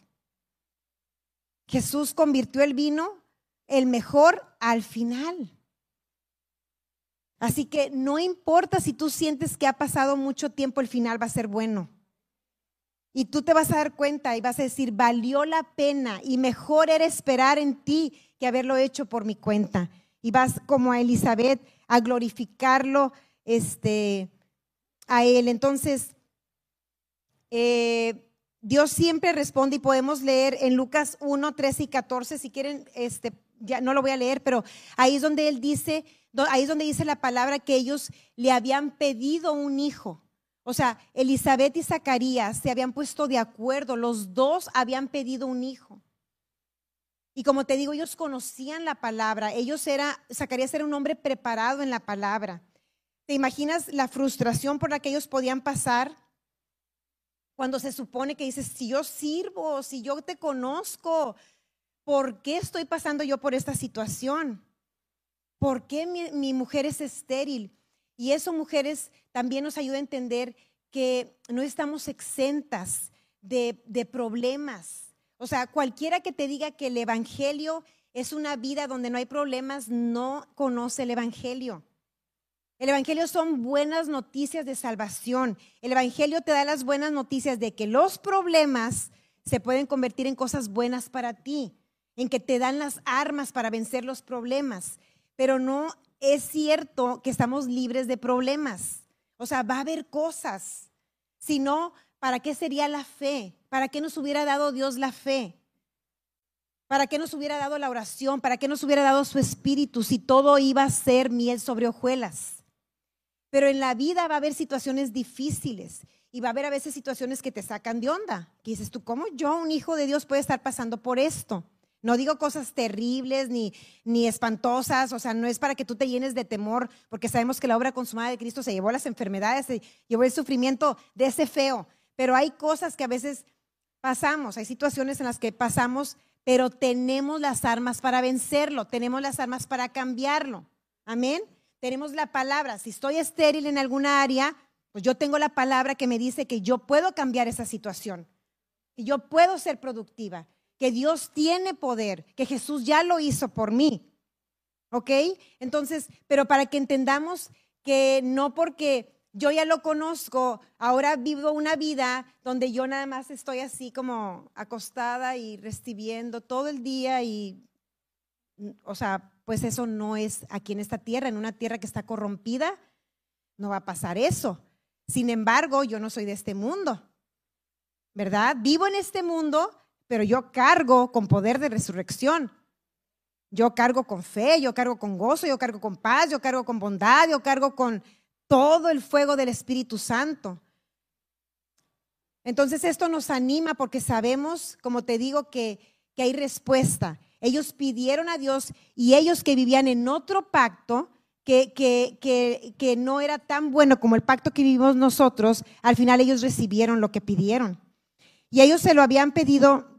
Jesús convirtió el vino, el mejor, al final. Así que no importa si tú sientes que ha pasado mucho tiempo, el final va a ser bueno. Y tú te vas a dar cuenta y vas a decir, valió la pena y mejor era esperar en ti que haberlo hecho por mi cuenta. Y vas como a Elizabeth a glorificarlo este, a él. Entonces, eh, Dios siempre responde y podemos leer en Lucas 1, 13 y 14, si quieren, este, ya no lo voy a leer, pero ahí es donde él dice, ahí es donde dice la palabra que ellos le habían pedido un hijo. O sea, Elizabeth y Zacarías se habían puesto de acuerdo, los dos habían pedido un hijo. Y como te digo, ellos conocían la palabra, ellos era, Zacarías era un hombre preparado en la palabra. ¿Te imaginas la frustración por la que ellos podían pasar cuando se supone que dices, si yo sirvo, si yo te conozco, ¿por qué estoy pasando yo por esta situación? ¿Por qué mi, mujer es estéril? Y eso, mujeres, también nos ayuda a entender que no estamos exentas de, problemas. O sea, cualquiera que te diga que el Evangelio es una vida donde no hay problemas, no conoce el Evangelio. El Evangelio son buenas noticias de salvación. El Evangelio te da las buenas noticias de que los problemas se pueden convertir en cosas buenas para ti, en que te dan las armas para vencer los problemas. Pero no es cierto que estamos libres de problemas. O sea, va a haber cosas. Si no, ¿para qué sería la fe? ¿Para qué nos hubiera dado Dios la fe? ¿Para qué nos hubiera dado la oración? ¿Para qué nos hubiera dado su espíritu si todo iba a ser miel sobre hojuelas? Pero en la vida va a haber situaciones difíciles y va a haber a veces situaciones que te sacan de onda. Que dices tú, ¿cómo yo, un hijo de Dios, puede estar pasando por esto? No digo cosas terribles ni, ni espantosas, o sea, no es para que tú te llenes de temor, porque sabemos que la obra consumada de Cristo se llevó las enfermedades, se llevó el sufrimiento de ese feo, pero hay cosas que a veces pasamos, hay situaciones en las que pasamos, pero tenemos las armas para vencerlo, tenemos las armas para cambiarlo. Amén. Tenemos la palabra. Si estoy estéril en alguna área, pues yo tengo la palabra que me dice que yo puedo cambiar esa situación, que yo puedo ser productiva que Dios tiene poder, que Jesús ya lo hizo por mí. ¿Ok? Entonces, pero para que entendamos que no porque yo ya lo conozco, ahora vivo una vida donde yo nada más estoy así como acostada y recibiendo todo el día y, o sea, pues eso no es aquí en esta tierra, en una tierra que está corrompida, no va a pasar eso. Sin embargo, yo no soy de este mundo, ¿verdad? Vivo en este mundo, pero yo cargo con poder de resurrección. Yo cargo con fe, yo cargo con gozo, yo cargo con paz, yo cargo con bondad, yo cargo con todo el fuego del Espíritu Santo. Entonces esto nos anima porque sabemos, como te digo, que, que hay respuesta. Ellos pidieron a Dios y ellos que vivían en otro pacto, que, que, que, que, no era tan bueno como el pacto que vivimos nosotros, al final ellos recibieron lo que pidieron. Y ellos se lo habían pedido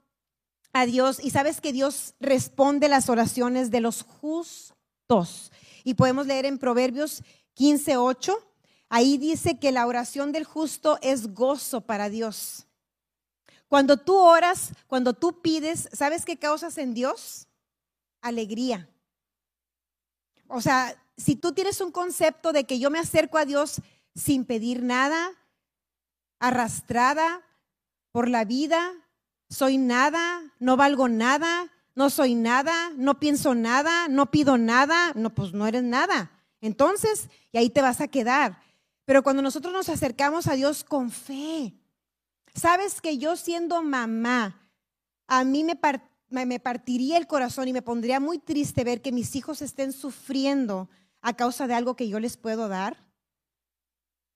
a Dios y sabes que Dios responde las oraciones de los justos. Y podemos leer en Proverbios 15, 8, ahí dice que la oración del justo es gozo para Dios. Cuando tú oras, cuando tú pides, ¿sabes qué causas en Dios? Alegría. O sea, si tú tienes un concepto de que yo me acerco a Dios sin pedir nada, arrastrada por la vida, soy nada, no valgo nada, no soy nada, no pienso nada, no pido nada, no, pues no eres nada. Entonces, y ahí te vas a quedar. Pero cuando nosotros nos acercamos a Dios con fe, sabes que yo siendo mamá, a mí me, me partiría el corazón y me pondría muy triste ver que mis hijos estén sufriendo a causa de algo que yo les puedo dar.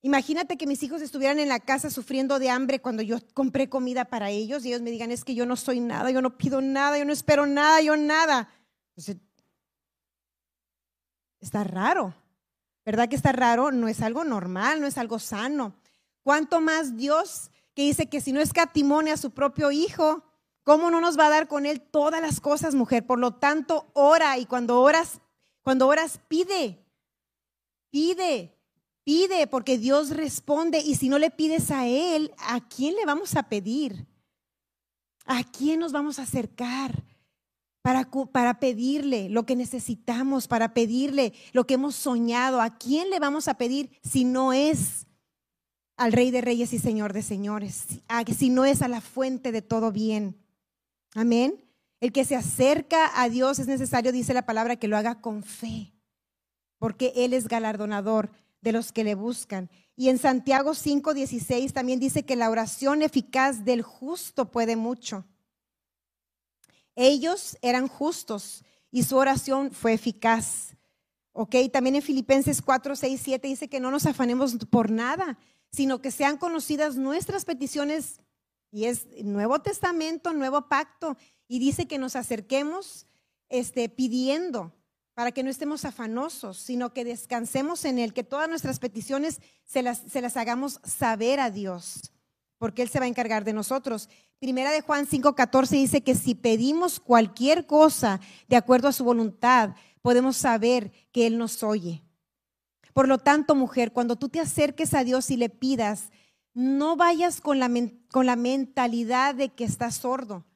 Imagínate que mis hijos estuvieran en la casa sufriendo de hambre cuando yo compré comida para ellos y ellos me digan, es que yo no soy nada, yo no pido nada, yo no espero nada, yo nada. está raro, ¿verdad que está raro? No es algo normal, no es algo sano. ¿Cuánto más Dios que dice que si no escatimone a su propio hijo, ¿cómo no nos va a dar con él todas las cosas, mujer? Por lo tanto, ora y cuando oras, cuando oras, pide, pide Pide porque Dios responde y si no le pides a Él, ¿a quién le vamos a pedir? ¿A quién nos vamos a acercar para, para pedirle lo que necesitamos, para pedirle lo que hemos soñado? ¿A quién le vamos a pedir si no es al Rey de Reyes y Señor de Señores? Si no es a la fuente de todo bien. Amén. El que se acerca a Dios es necesario, dice la palabra, que lo haga con fe, porque Él es galardonador de los que le buscan. Y en Santiago 5:16 también dice que la oración eficaz del justo puede mucho. Ellos eran justos y su oración fue eficaz. Ok, también en Filipenses 4, 6, 7 dice que no nos afanemos por nada, sino que sean conocidas nuestras peticiones, y es Nuevo Testamento, Nuevo Pacto, y dice que nos acerquemos este, pidiendo para que no estemos afanosos, sino que descansemos en Él, que todas nuestras peticiones se las, hagamos saber a Dios, porque Él se va a encargar de nosotros. Primera de Juan 5:14 dice que si pedimos cualquier cosa de acuerdo a su voluntad, podemos saber que Él nos oye. Por lo tanto, mujer, cuando tú te acerques a Dios y le pidas, no vayas con la, con la mentalidad de que estás sordo.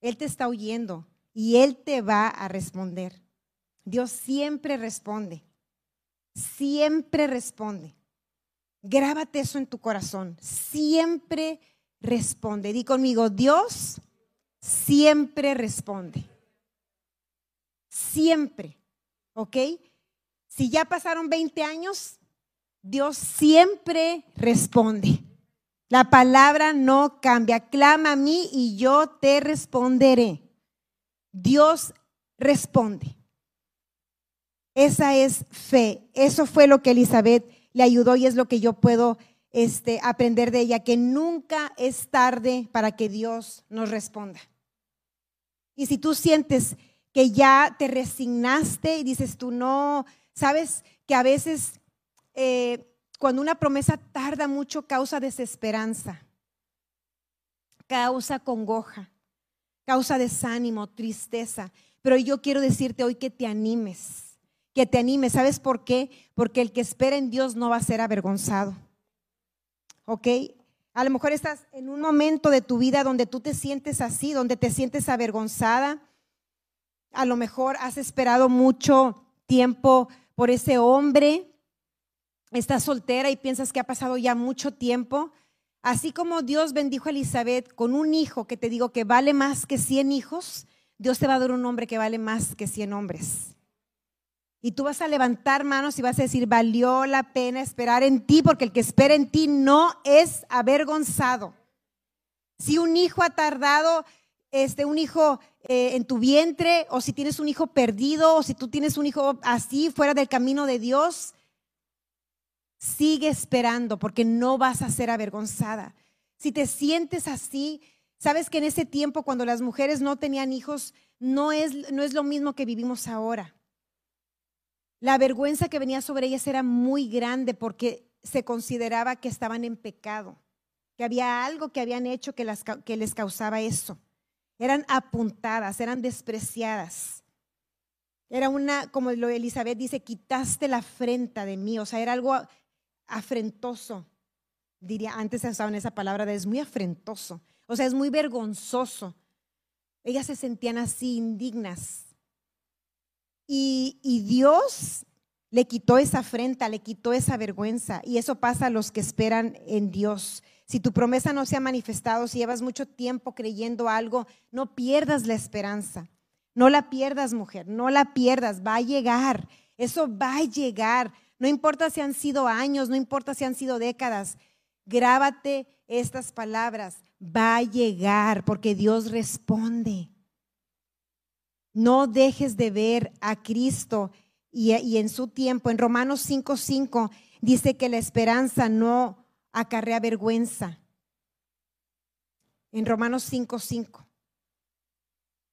Él te está oyendo y Él te va a responder. Dios siempre responde, siempre responde. Grábate eso en tu corazón, siempre responde. Di conmigo, Dios siempre responde. Siempre, ¿ok? Si ya pasaron 20 años, Dios siempre responde. La palabra no cambia. Clama a mí y yo te responderé. Dios responde. Esa es fe. Eso fue lo que Elizabeth le ayudó y es lo que yo puedo este, aprender de ella, que nunca es tarde para que Dios nos responda. Y si tú sientes que ya te resignaste y dices tú no, sabes que a veces eh, cuando una promesa tarda mucho causa desesperanza, causa congoja, causa desánimo, tristeza. Pero yo quiero decirte hoy que te animes que te anime. ¿Sabes por qué? Porque el que espera en Dios no va a ser avergonzado. ¿Ok? A lo mejor estás en un momento de tu vida donde tú te sientes así, donde te sientes avergonzada. A lo mejor has esperado mucho tiempo por ese hombre. Estás soltera y piensas que ha pasado ya mucho tiempo. Así como Dios bendijo a Elizabeth con un hijo que te digo que vale más que 100 hijos, Dios te va a dar un hombre que vale más que 100 hombres. Y tú vas a levantar manos y vas a decir, valió la pena esperar en ti, porque el que espera en ti no es avergonzado. Si un hijo ha tardado, este, un hijo eh, en tu vientre, o si tienes un hijo perdido, o si tú tienes un hijo así, fuera del camino de Dios, sigue esperando, porque no vas a ser avergonzada. Si te sientes así, Sabes que en ese tiempo, cuando las mujeres no tenían hijos, no es, no es lo mismo que vivimos ahora. La vergüenza que venía sobre ellas era muy grande porque se consideraba que estaban en pecado, que había algo que habían hecho que, les causaba eso. Eran apuntadas, eran despreciadas. Era una, como lo Elizabeth dice, quitaste la afrenta de mí, o sea, era algo afrentoso. Diría, antes se usaban esa palabra de es muy afrentoso. O sea, es muy vergonzoso. Ellas se sentían así indignas. Y, Dios le quitó esa afrenta, le quitó esa vergüenza. Y eso pasa a los que esperan en Dios. Si tu promesa no se ha manifestado, si llevas mucho tiempo creyendo algo, no pierdas la esperanza. No la pierdas, mujer, no la pierdas. Va a llegar. Eso va a llegar. No importa si han sido años, no importa si han sido décadas. Grábate estas palabras va a llegar porque Dios responde. No dejes de ver a Cristo y, en su tiempo. En Romanos 5:5 dice que la esperanza no acarrea vergüenza. En Romanos 5:5.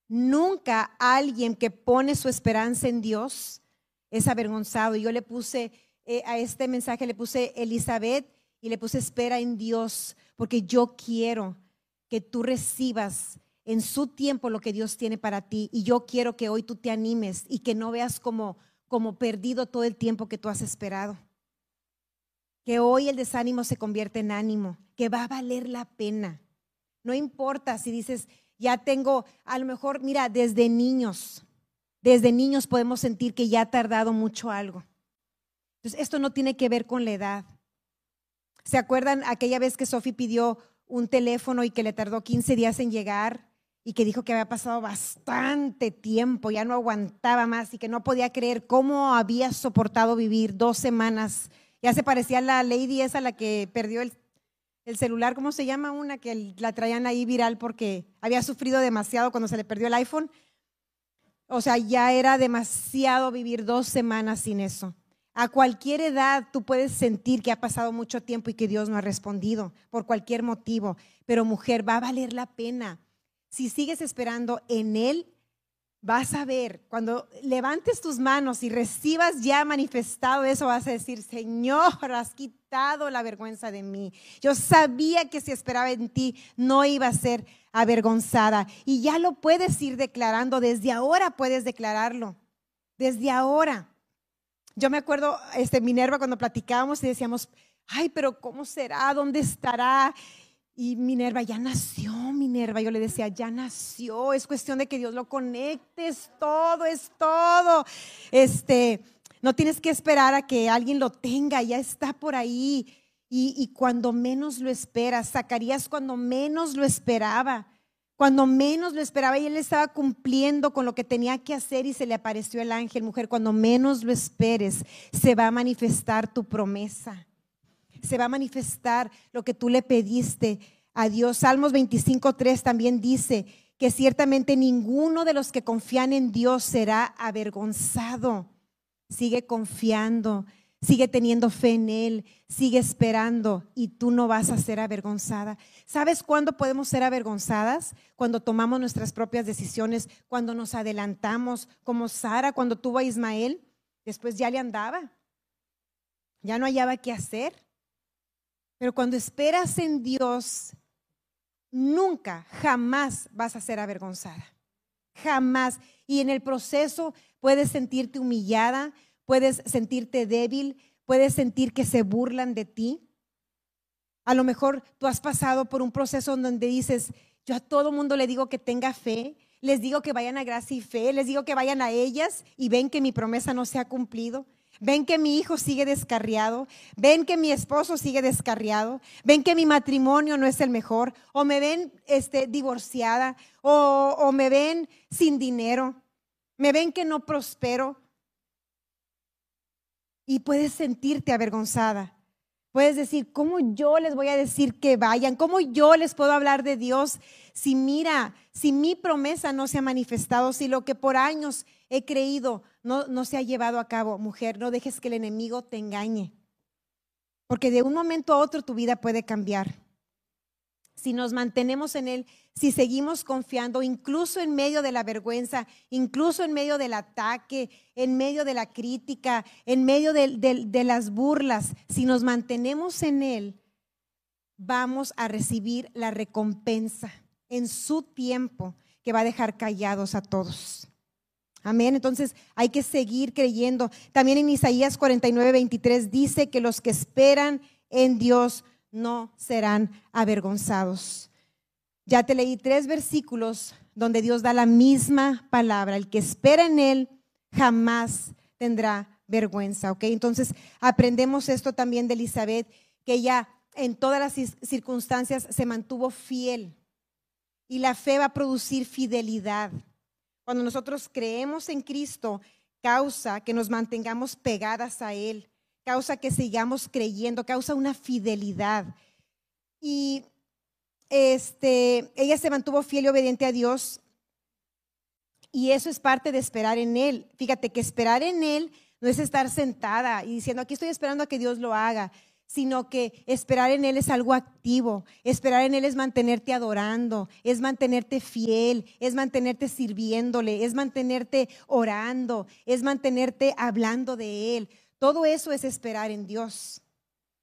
Nunca alguien que pone su esperanza en Dios es avergonzado. Yo le puse eh, a este mensaje, le puse Elizabeth y le puse espera en Dios, porque yo quiero que tú recibas en su tiempo lo que Dios tiene para ti. Y yo quiero que hoy tú te animes y que no veas como, como perdido todo el tiempo que tú has esperado. Que hoy el desánimo se convierte en ánimo, que va a valer la pena. No importa si dices, ya tengo, a lo mejor, mira, desde niños, desde niños podemos sentir que ya ha tardado mucho algo. Entonces, esto no tiene que ver con la edad. ¿Se acuerdan aquella vez que Sophie pidió un teléfono y que le tardó 15 días en llegar y que dijo que había pasado bastante tiempo, ya no aguantaba más y que no podía creer cómo había soportado vivir dos semanas? Ya se parecía a la lady esa, la que perdió el, el celular, ¿cómo se llama? Una que la traían ahí viral porque había sufrido demasiado cuando se le perdió el iPhone. O sea, ya era demasiado vivir dos semanas sin eso. A cualquier edad tú puedes sentir que ha pasado mucho tiempo y que Dios no ha respondido por cualquier motivo, pero mujer, va a valer la pena. Si sigues esperando en Él, vas a ver, cuando levantes tus manos y recibas ya manifestado eso, vas a decir, Señor, has quitado la vergüenza de mí. Yo sabía que si esperaba en ti, no iba a ser avergonzada. Y ya lo puedes ir declarando, desde ahora puedes declararlo, desde ahora. Yo me acuerdo, este, Minerva, cuando platicábamos y decíamos, ay, pero ¿cómo será? ¿Dónde estará? Y Minerva, ya nació, Minerva. Yo le decía, ya nació. Es cuestión de que Dios lo conecte, es todo, es todo. Este, no tienes que esperar a que alguien lo tenga, ya está por ahí. Y, y cuando menos lo esperas, Zacarías cuando menos lo esperaba cuando menos lo esperaba y él estaba cumpliendo con lo que tenía que hacer y se le apareció el ángel, mujer, cuando menos lo esperes, se va a manifestar tu promesa. Se va a manifestar lo que tú le pediste a Dios. Salmos 25.3 también dice que ciertamente ninguno de los que confían en Dios será avergonzado. Sigue confiando, sigue teniendo fe en Él, sigue esperando y tú no vas a ser avergonzada. ¿Sabes cuándo podemos ser avergonzadas? Cuando tomamos nuestras propias decisiones, cuando nos adelantamos, como Sara cuando tuvo a Ismael, después ya le andaba, ya no hallaba qué hacer. Pero cuando esperas en Dios, nunca, jamás vas a ser avergonzada. Jamás. Y en el proceso puedes sentirte humillada, puedes sentirte débil, puedes sentir que se burlan de ti. A lo mejor tú has pasado por un proceso donde dices, yo a todo mundo le digo que tenga fe, les digo que vayan a gracia y fe, les digo que vayan a ellas y ven que mi promesa no se ha cumplido. Ven que mi hijo sigue descarriado, ven que mi esposo sigue descarriado, ven que mi matrimonio no es el mejor, o me ven este, divorciada, o, o me ven sin dinero, me ven que no prospero. Y puedes sentirte avergonzada. Puedes decir, ¿cómo yo les voy a decir que vayan? ¿Cómo yo les puedo hablar de Dios si mira, si mi promesa no se ha manifestado, si lo que por años he creído no, se ha llevado a cabo? Mujer, no dejes que el enemigo te engañe, porque de un momento a otro tu vida puede cambiar. si nos mantenemos en Él, si seguimos confiando, incluso en medio de la vergüenza, incluso en medio del ataque, en medio de la crítica, en medio de las burlas, si nos mantenemos en Él, vamos a recibir la recompensa en su tiempo que va a dejar callados a todos. Amén. Entonces hay que seguir creyendo. También en Isaías 49, 23 dice que los que esperan en Dios no serán avergonzados. Ya te leí tres versículos donde Dios da la misma palabra. El que espera en Él jamás tendrá vergüenza. ¿Ok? Entonces aprendemos esto también de Elizabeth, que ella en todas las circunstancias se mantuvo fiel. Y la fe va a producir fidelidad. Cuando nosotros creemos en Cristo, causa que nos mantengamos pegadas a Él, causa que sigamos creyendo, causa una fidelidad. Y este, ella se mantuvo fiel y obediente a Dios. Y eso es parte de esperar en Él. Fíjate que esperar en Él no es estar sentada y diciendo, aquí estoy esperando a que Dios lo haga sino que esperar en Él es algo activo. Esperar en Él es mantenerte adorando, es mantenerte fiel, es mantenerte sirviéndole, es mantenerte orando, es mantenerte hablando de Él. Todo eso es esperar en Dios.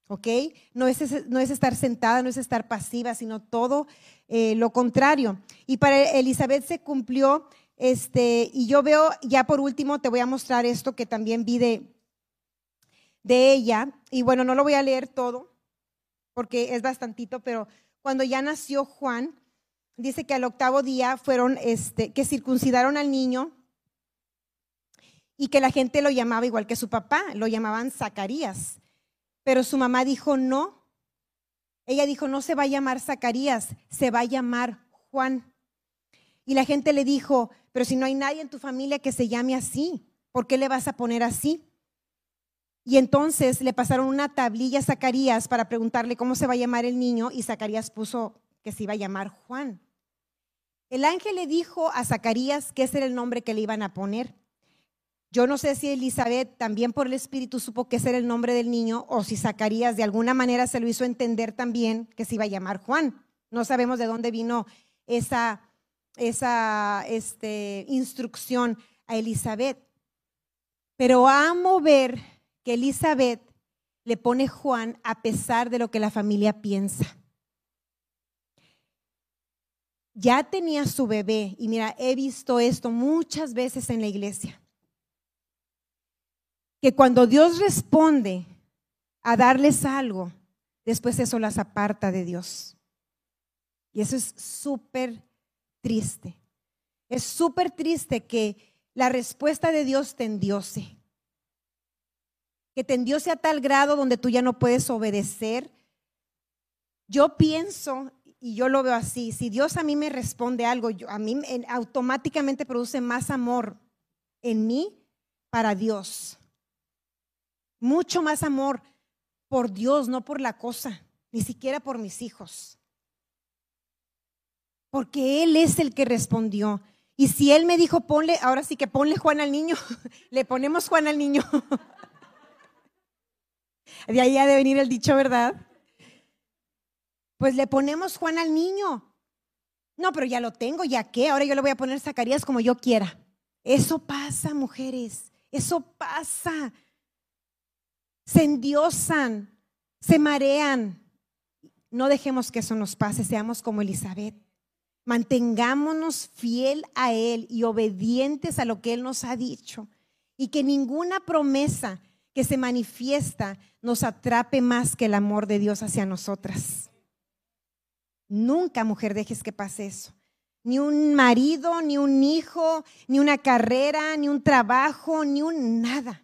¿Ok? No es, no es estar sentada, no es estar pasiva, sino todo eh, lo contrario. Y para Elizabeth se cumplió, este, y yo veo, ya por último, te voy a mostrar esto que también vi de, de ella. Y bueno, no lo voy a leer todo porque es bastantito, pero cuando ya nació Juan, dice que al octavo día fueron, este, que circuncidaron al niño y que la gente lo llamaba igual que su papá, lo llamaban Zacarías. Pero su mamá dijo no. Ella dijo, no se va a llamar Zacarías, se va a llamar Juan. Y la gente le dijo, pero si no hay nadie en tu familia que se llame así, ¿por qué le vas a poner así? Y entonces le pasaron una tablilla a Zacarías para preguntarle cómo se va a llamar el niño y Zacarías puso que se iba a llamar Juan. El ángel le dijo a Zacarías que ese era el nombre que le iban a poner. Yo no sé si Elizabeth también por el Espíritu supo que ese era el nombre del niño o si Zacarías de alguna manera se lo hizo entender también que se iba a llamar Juan. No sabemos de dónde vino esa, esa este, instrucción a Elizabeth. Pero amo ver que Elizabeth le pone Juan a pesar de lo que la familia piensa. Ya tenía su bebé y mira, he visto esto muchas veces en la iglesia. Que cuando Dios responde a darles algo, después eso las aparta de Dios. Y eso es súper triste. Es súper triste que la respuesta de Dios te endiose que tendióse a tal grado donde tú ya no puedes obedecer. Yo pienso, y yo lo veo así, si Dios a mí me responde algo, a mí automáticamente produce más amor en mí para Dios. Mucho más amor por Dios, no por la cosa, ni siquiera por mis hijos. Porque Él es el que respondió. Y si Él me dijo, ponle, ahora sí que ponle Juan al niño, le ponemos Juan al niño. De ahí ha de venir el dicho, ¿verdad? Pues le ponemos Juan al niño. No, pero ya lo tengo, ¿ya qué? Ahora yo le voy a poner Zacarías como yo quiera. Eso pasa, mujeres. Eso pasa. Se endiosan, se marean. No dejemos que eso nos pase, seamos como Elizabeth. Mantengámonos fiel a Él y obedientes a lo que Él nos ha dicho. Y que ninguna promesa que se manifiesta nos atrape más que el amor de Dios hacia nosotras. Nunca, mujer, dejes que pase eso. Ni un marido, ni un hijo, ni una carrera, ni un trabajo, ni un nada.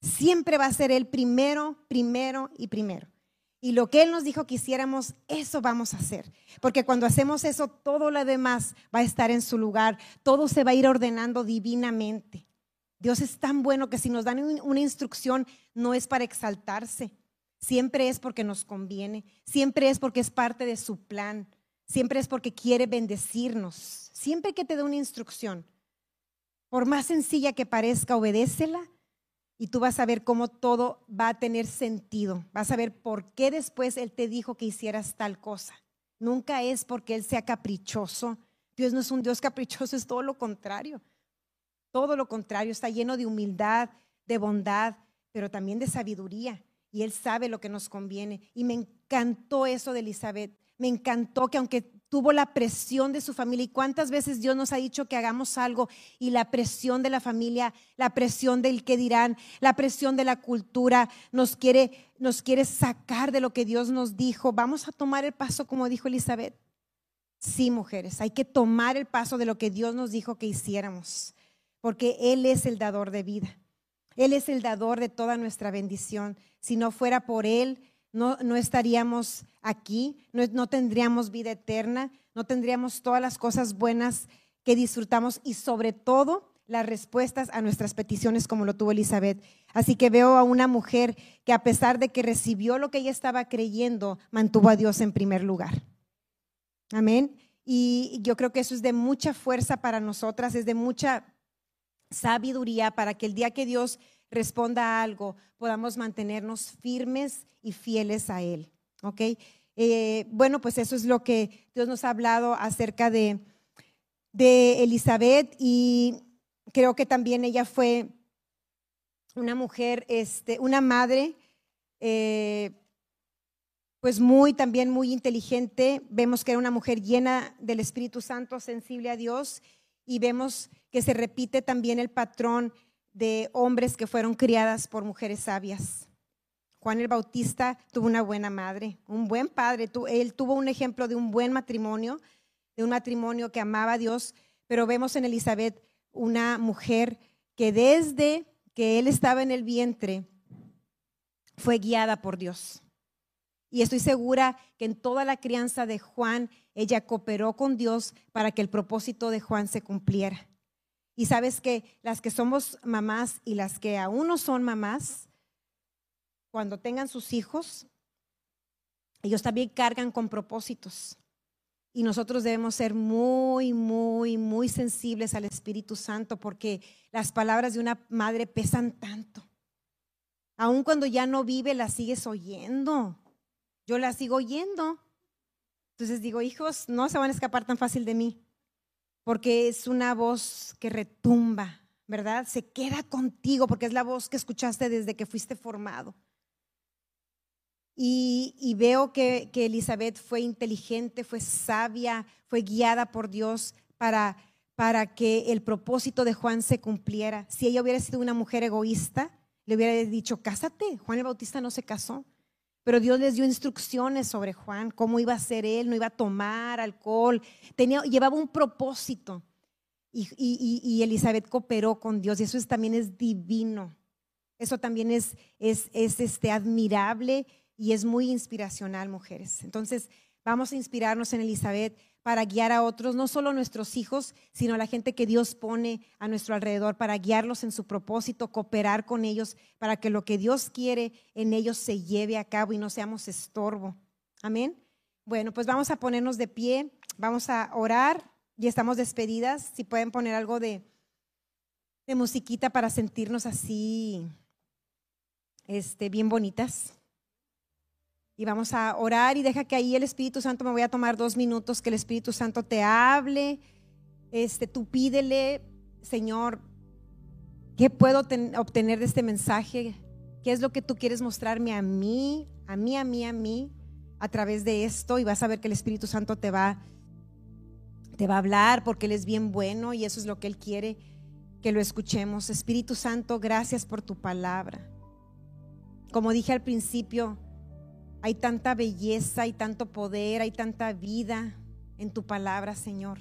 Siempre va a ser Él primero, primero y primero. Y lo que Él nos dijo que hiciéramos, eso vamos a hacer. Porque cuando hacemos eso, todo lo demás va a estar en su lugar. Todo se va a ir ordenando divinamente. Dios es tan bueno que si nos dan una instrucción no es para exaltarse, siempre es porque nos conviene, siempre es porque es parte de su plan, siempre es porque quiere bendecirnos. Siempre que te dé una instrucción, por más sencilla que parezca, obedécela y tú vas a ver cómo todo va a tener sentido. Vas a ver por qué después Él te dijo que hicieras tal cosa. Nunca es porque Él sea caprichoso. Dios no es un Dios caprichoso, es todo lo contrario. Todo lo contrario, está lleno de humildad, de bondad, pero también de sabiduría. Y Él sabe lo que nos conviene. Y me encantó eso de Elizabeth. Me encantó que aunque tuvo la presión de su familia, y cuántas veces Dios nos ha dicho que hagamos algo, y la presión de la familia, la presión del que dirán, la presión de la cultura, nos quiere, nos quiere sacar de lo que Dios nos dijo. Vamos a tomar el paso como dijo Elizabeth. Sí, mujeres, hay que tomar el paso de lo que Dios nos dijo que hiciéramos, porque Él es el dador de vida. Él es el dador de toda nuestra bendición. Si no fuera por Él, no, no estaríamos aquí, no, no tendríamos vida eterna, no tendríamos todas las cosas buenas que disfrutamos y sobre todo las respuestas a nuestras peticiones como lo tuvo Elizabeth. Así que veo a una mujer que a pesar de que recibió lo que ella estaba creyendo, mantuvo a Dios en primer lugar. Amén. Y yo creo que eso es de mucha fuerza para nosotras, es de mucha sabiduría para que el día que Dios responda a algo podamos mantenernos firmes y fieles a Él. ¿Ok? Eh, bueno, pues eso es lo que Dios nos ha hablado acerca de, de Elizabeth y creo que también ella fue una mujer, este, una madre, eh, pues muy, también muy inteligente. Vemos que era una mujer llena del Espíritu Santo, sensible a Dios y vemos que se repite también el patrón de hombres que fueron criadas por mujeres sabias. Juan el Bautista tuvo una buena madre, un buen padre. Él tuvo un ejemplo de un buen matrimonio, de un matrimonio que amaba a Dios, pero vemos en Elizabeth una mujer que desde que él estaba en el vientre fue guiada por Dios. Y estoy segura que en toda la crianza de Juan, ella cooperó con Dios para que el propósito de Juan se cumpliera. Y sabes que las que somos mamás y las que aún no son mamás, cuando tengan sus hijos, ellos también cargan con propósitos. Y nosotros debemos ser muy, muy, muy sensibles al Espíritu Santo porque las palabras de una madre pesan tanto. Aun cuando ya no vive, las sigues oyendo. Yo las sigo oyendo. Entonces digo, hijos, no se van a escapar tan fácil de mí porque es una voz que retumba, ¿verdad? Se queda contigo porque es la voz que escuchaste desde que fuiste formado. Y, veo que, que, Elizabeth fue inteligente, fue sabia, fue guiada por Dios para, para que el propósito de Juan se cumpliera. Si ella hubiera sido una mujer egoísta, le hubiera dicho, cásate. Juan el Bautista no se casó. Pero Dios les dio instrucciones sobre Juan, cómo iba a ser él, no iba a tomar alcohol, tenía, llevaba un propósito. Y, Elizabeth cooperó con Dios y eso también es divino. Eso también es, es, es este, admirable y es muy inspiracional, mujeres. Entonces, vamos a inspirarnos en Elizabeth para guiar a otros, no solo a nuestros hijos, sino a la gente que Dios pone a nuestro alrededor, para guiarlos en su propósito, cooperar con ellos, para que lo que Dios quiere en ellos se lleve a cabo y no seamos estorbo. Amén. Bueno, pues vamos a ponernos de pie, vamos a orar y estamos despedidas. Si pueden poner algo de, de musiquita para sentirnos así, este, bien bonitas y vamos a orar y deja que ahí el Espíritu Santo, me voy a tomar dos minutos, que el Espíritu Santo te hable. Este, tú pídele, Señor, ¿qué puedo obtener de este mensaje? ¿Qué es lo que tú quieres mostrarme a mí, a mí, a mí, a mí, a través de esto? Y vas a ver que el Espíritu Santo te va, te va a hablar porque Él es bien bueno y eso es lo que Él quiere que lo escuchemos. Espíritu Santo, gracias por tu palabra. Como dije al principio, hay tanta belleza, hay tanto poder, hay tanta vida en tu palabra, Señor.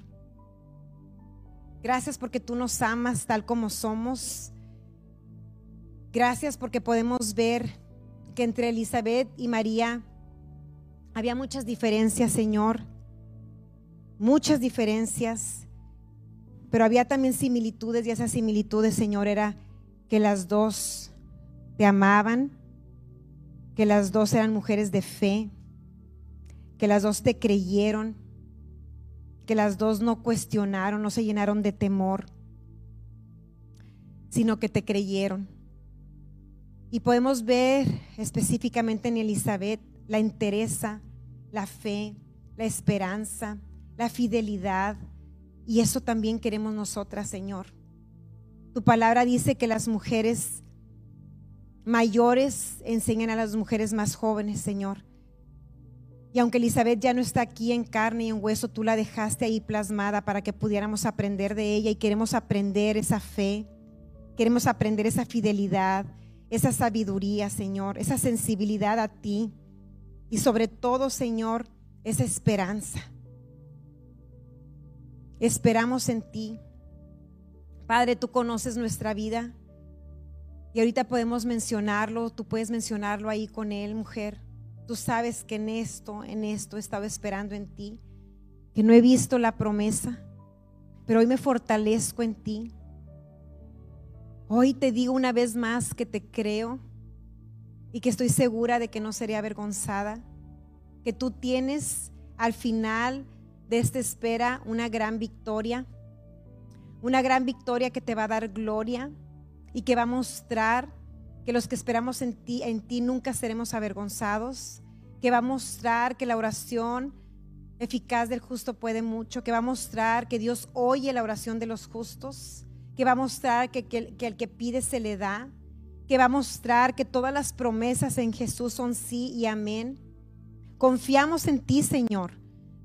Gracias porque tú nos amas tal como somos. Gracias porque podemos ver que entre Elizabeth y María había muchas diferencias, Señor. Muchas diferencias. Pero había también similitudes y esas similitudes, Señor, era que las dos te amaban, que las dos eran mujeres de fe, que las dos te creyeron, que las dos no cuestionaron, no se llenaron de temor, sino que te creyeron. Y podemos ver específicamente en Elizabeth la entereza, la fe, la esperanza, la fidelidad. Y eso también queremos nosotras, Señor. Tu palabra dice que las mujeres mayores enseñan a las mujeres más jóvenes, Señor. Y aunque Elizabeth ya no está aquí en carne y en hueso, tú la dejaste ahí plasmada para que pudiéramos aprender de ella y queremos aprender esa fe, queremos aprender esa fidelidad, esa sabiduría, Señor, esa sensibilidad a ti y sobre todo, Señor, esa esperanza. Esperamos en ti. Padre, tú conoces nuestra vida y ahorita podemos mencionarlo, tú puedes mencionarlo ahí con él, mujer. Tú sabes que en esto, en esto he estado esperando en ti, que no he visto la promesa, pero hoy me fortalezco en ti. Hoy te digo una vez más que te creo y que estoy segura de que no seré avergonzada, que tú tienes al final de esta espera una gran victoria, una gran victoria que te va a dar gloria y que va a mostrar que los que esperamos en ti, en ti nunca seremos avergonzados, que va a mostrar que la oración eficaz del justo puede mucho, que va a mostrar que Dios oye la oración de los justos, que va a mostrar que, que, que el que pide se le da, que va a mostrar que todas las promesas en Jesús son sí y amén. Confiamos en ti, Señor.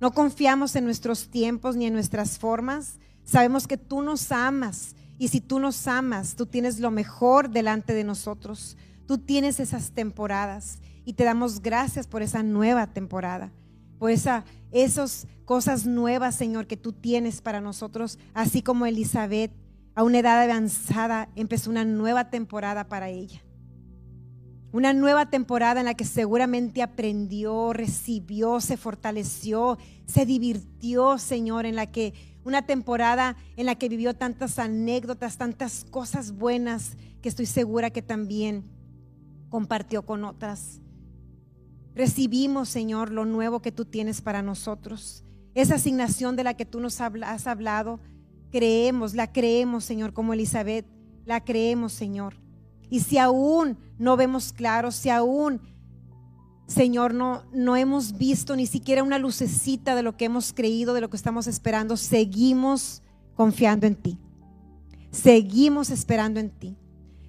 No confiamos en nuestros tiempos ni en nuestras formas. Sabemos que tú nos amas y si tú nos amas, tú tienes lo mejor delante de nosotros. Tú tienes esas temporadas y te damos gracias por esa nueva temporada, por esa, esas cosas nuevas, Señor, que tú tienes para nosotros, así como Elizabeth a una edad avanzada empezó una nueva temporada para ella. Una nueva temporada en la que seguramente aprendió, recibió, se fortaleció, se divirtió, Señor, en la que una temporada en la que vivió tantas anécdotas, tantas cosas buenas que estoy segura que también compartió con otras. Recibimos, Señor, lo nuevo que tú tienes para nosotros. Esa asignación de la que tú nos has hablado, creemos, la creemos, Señor, como Elizabeth, la creemos, Señor. Y si aún no vemos claro, si aún Señor, no, no hemos visto ni siquiera una lucecita de lo que hemos creído, de lo que estamos esperando. Seguimos confiando en ti. Seguimos esperando en ti.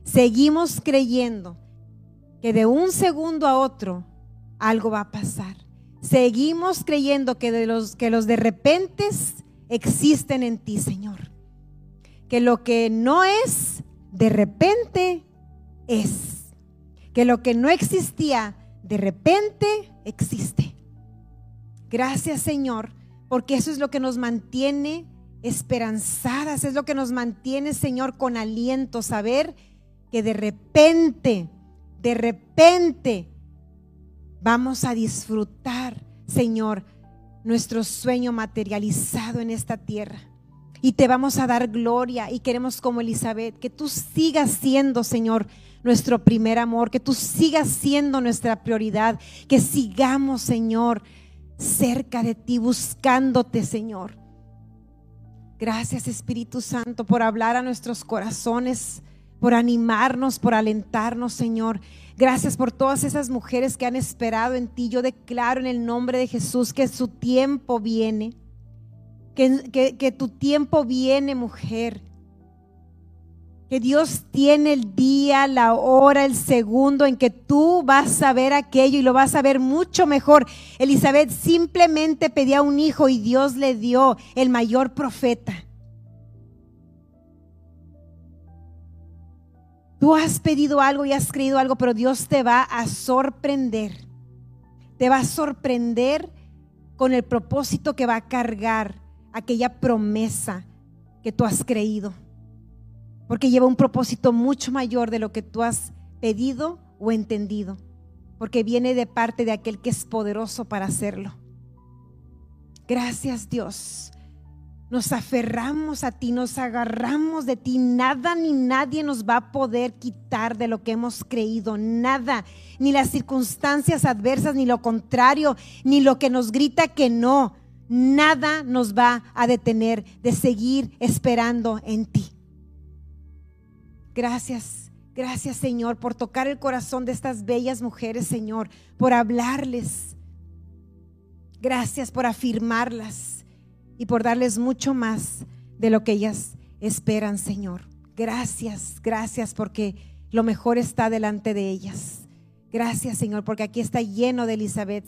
Seguimos creyendo que de un segundo a otro algo va a pasar. Seguimos creyendo que, de los, que los de repente existen en ti, Señor. Que lo que no es, de repente es. Que lo que no existía, de repente existe. Gracias Señor, porque eso es lo que nos mantiene esperanzadas, es lo que nos mantiene Señor con aliento, saber que de repente, de repente vamos a disfrutar, Señor, nuestro sueño materializado en esta tierra. Y te vamos a dar gloria y queremos como Elizabeth, que tú sigas siendo, Señor, nuestro primer amor, que tú sigas siendo nuestra prioridad, que sigamos, Señor, cerca de ti, buscándote, Señor. Gracias, Espíritu Santo, por hablar a nuestros corazones, por animarnos, por alentarnos, Señor. Gracias por todas esas mujeres que han esperado en ti. Yo declaro en el nombre de Jesús que su tiempo viene. Que, que, tu tiempo viene, mujer que Dios tiene el día, la hora, el segundo en que tú vas a ver aquello y lo vas a ver mucho mejor. Elizabeth simplemente pedía un hijo y Dios le dio el mayor profeta. Tú has pedido algo y has creído algo, pero Dios te va a sorprender. Te va a sorprender con el propósito que va a cargar aquella promesa que tú has creído porque lleva un propósito mucho mayor de lo que tú has pedido o entendido, porque viene de parte de aquel que es poderoso para hacerlo. Gracias Dios. Nos aferramos a ti, nos agarramos de ti. Nada ni nadie nos va a poder quitar de lo que hemos creído. Nada. Ni las circunstancias adversas, ni lo contrario, ni lo que nos grita que no. Nada nos va a detener de seguir esperando en ti. Gracias, gracias Señor por tocar el corazón de estas bellas mujeres, Señor, por hablarles. Gracias por afirmarlas y por darles mucho más de lo que ellas esperan, Señor. Gracias, gracias porque lo mejor está delante de ellas. Gracias, Señor, porque aquí está lleno de Elizabeth.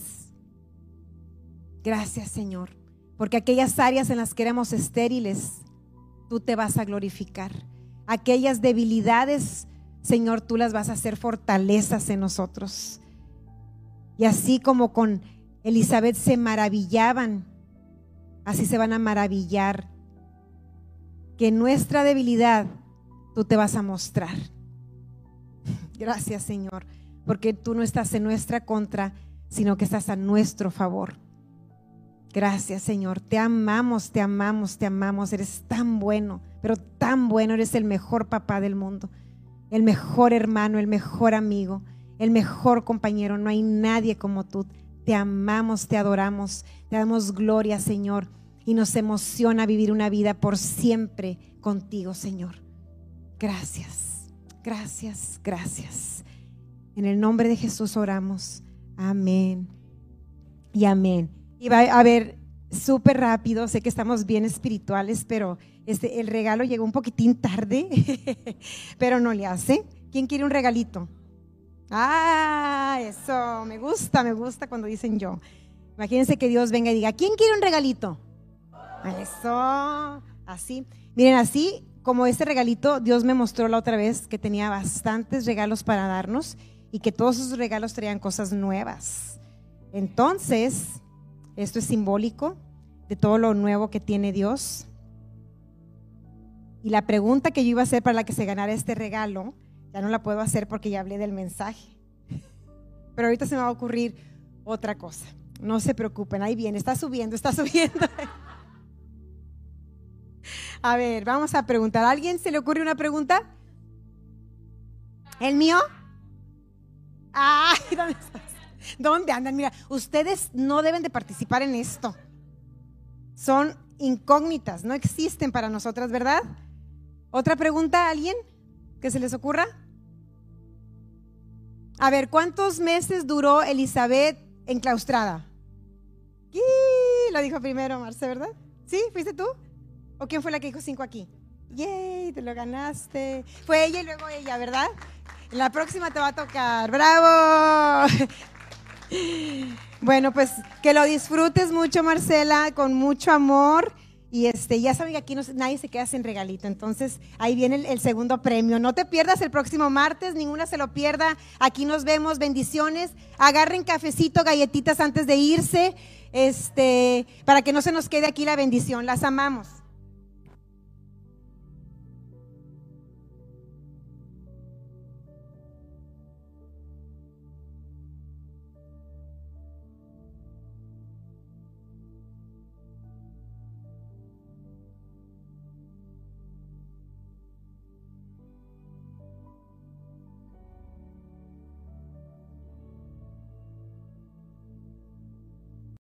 Gracias, Señor, porque aquellas áreas en las que éramos estériles, tú te vas a glorificar. Aquellas debilidades, Señor, tú las vas a hacer fortalezas en nosotros. Y así como con Elizabeth se maravillaban, así se van a maravillar. Que nuestra debilidad tú te vas a mostrar. Gracias, Señor, porque tú no estás en nuestra contra, sino que estás a nuestro favor. Gracias, Señor. Te amamos, te amamos, te amamos. Eres tan bueno, pero tan bueno. Eres el mejor papá del mundo, el mejor hermano, el mejor amigo, el mejor compañero. No hay nadie como tú. Te amamos, te adoramos, te damos gloria, Señor. Y nos emociona vivir una vida por siempre contigo, Señor. Gracias, gracias, gracias. En el nombre de Jesús oramos. Amén y amén. Y va a ver súper rápido, sé que estamos bien espirituales, pero este, el regalo llegó un poquitín tarde, pero no le hace. ¿Quién quiere un regalito? Ah, eso, me gusta, me gusta cuando dicen yo. Imagínense que Dios venga y diga, ¿quién quiere un regalito? Eso, así. Miren, así como este regalito, Dios me mostró la otra vez que tenía bastantes regalos para darnos y que todos esos regalos traían cosas nuevas. Entonces, esto es simbólico de todo lo nuevo que tiene Dios. Y la pregunta que yo iba a hacer para la que se ganara este regalo, ya no la puedo hacer porque ya hablé del mensaje. Pero ahorita se me va a ocurrir otra cosa. No se preocupen, ahí viene, está subiendo, está subiendo. A ver, vamos a preguntar. ¿A alguien se le ocurre una pregunta? ¿El mío? Ay, ¿dónde estás? ¿Dónde andan? Mira, ustedes no deben de participar en esto. Son incógnitas, no existen para nosotras, ¿verdad? ¿Otra pregunta a alguien que se les ocurra? A ver, ¿cuántos meses duró Elizabeth enclaustrada? ¿Qué? Lo dijo primero Marce, ¿verdad? ¿Sí? ¿Fuiste tú? ¿O quién fue la que dijo cinco aquí? ¡Yay! Te lo ganaste. Fue ella y luego ella, ¿verdad? La próxima te va a tocar. ¡Bravo! Bueno, pues que lo disfrutes mucho, Marcela, con mucho amor. Y este, ya saben que aquí nadie se queda sin regalito. Entonces, ahí viene el, el, segundo premio. No te pierdas el próximo martes, ninguna se lo pierda. Aquí nos vemos, bendiciones. Agarren cafecito, galletitas antes de irse, este, para que no se nos quede aquí la bendición. Las amamos.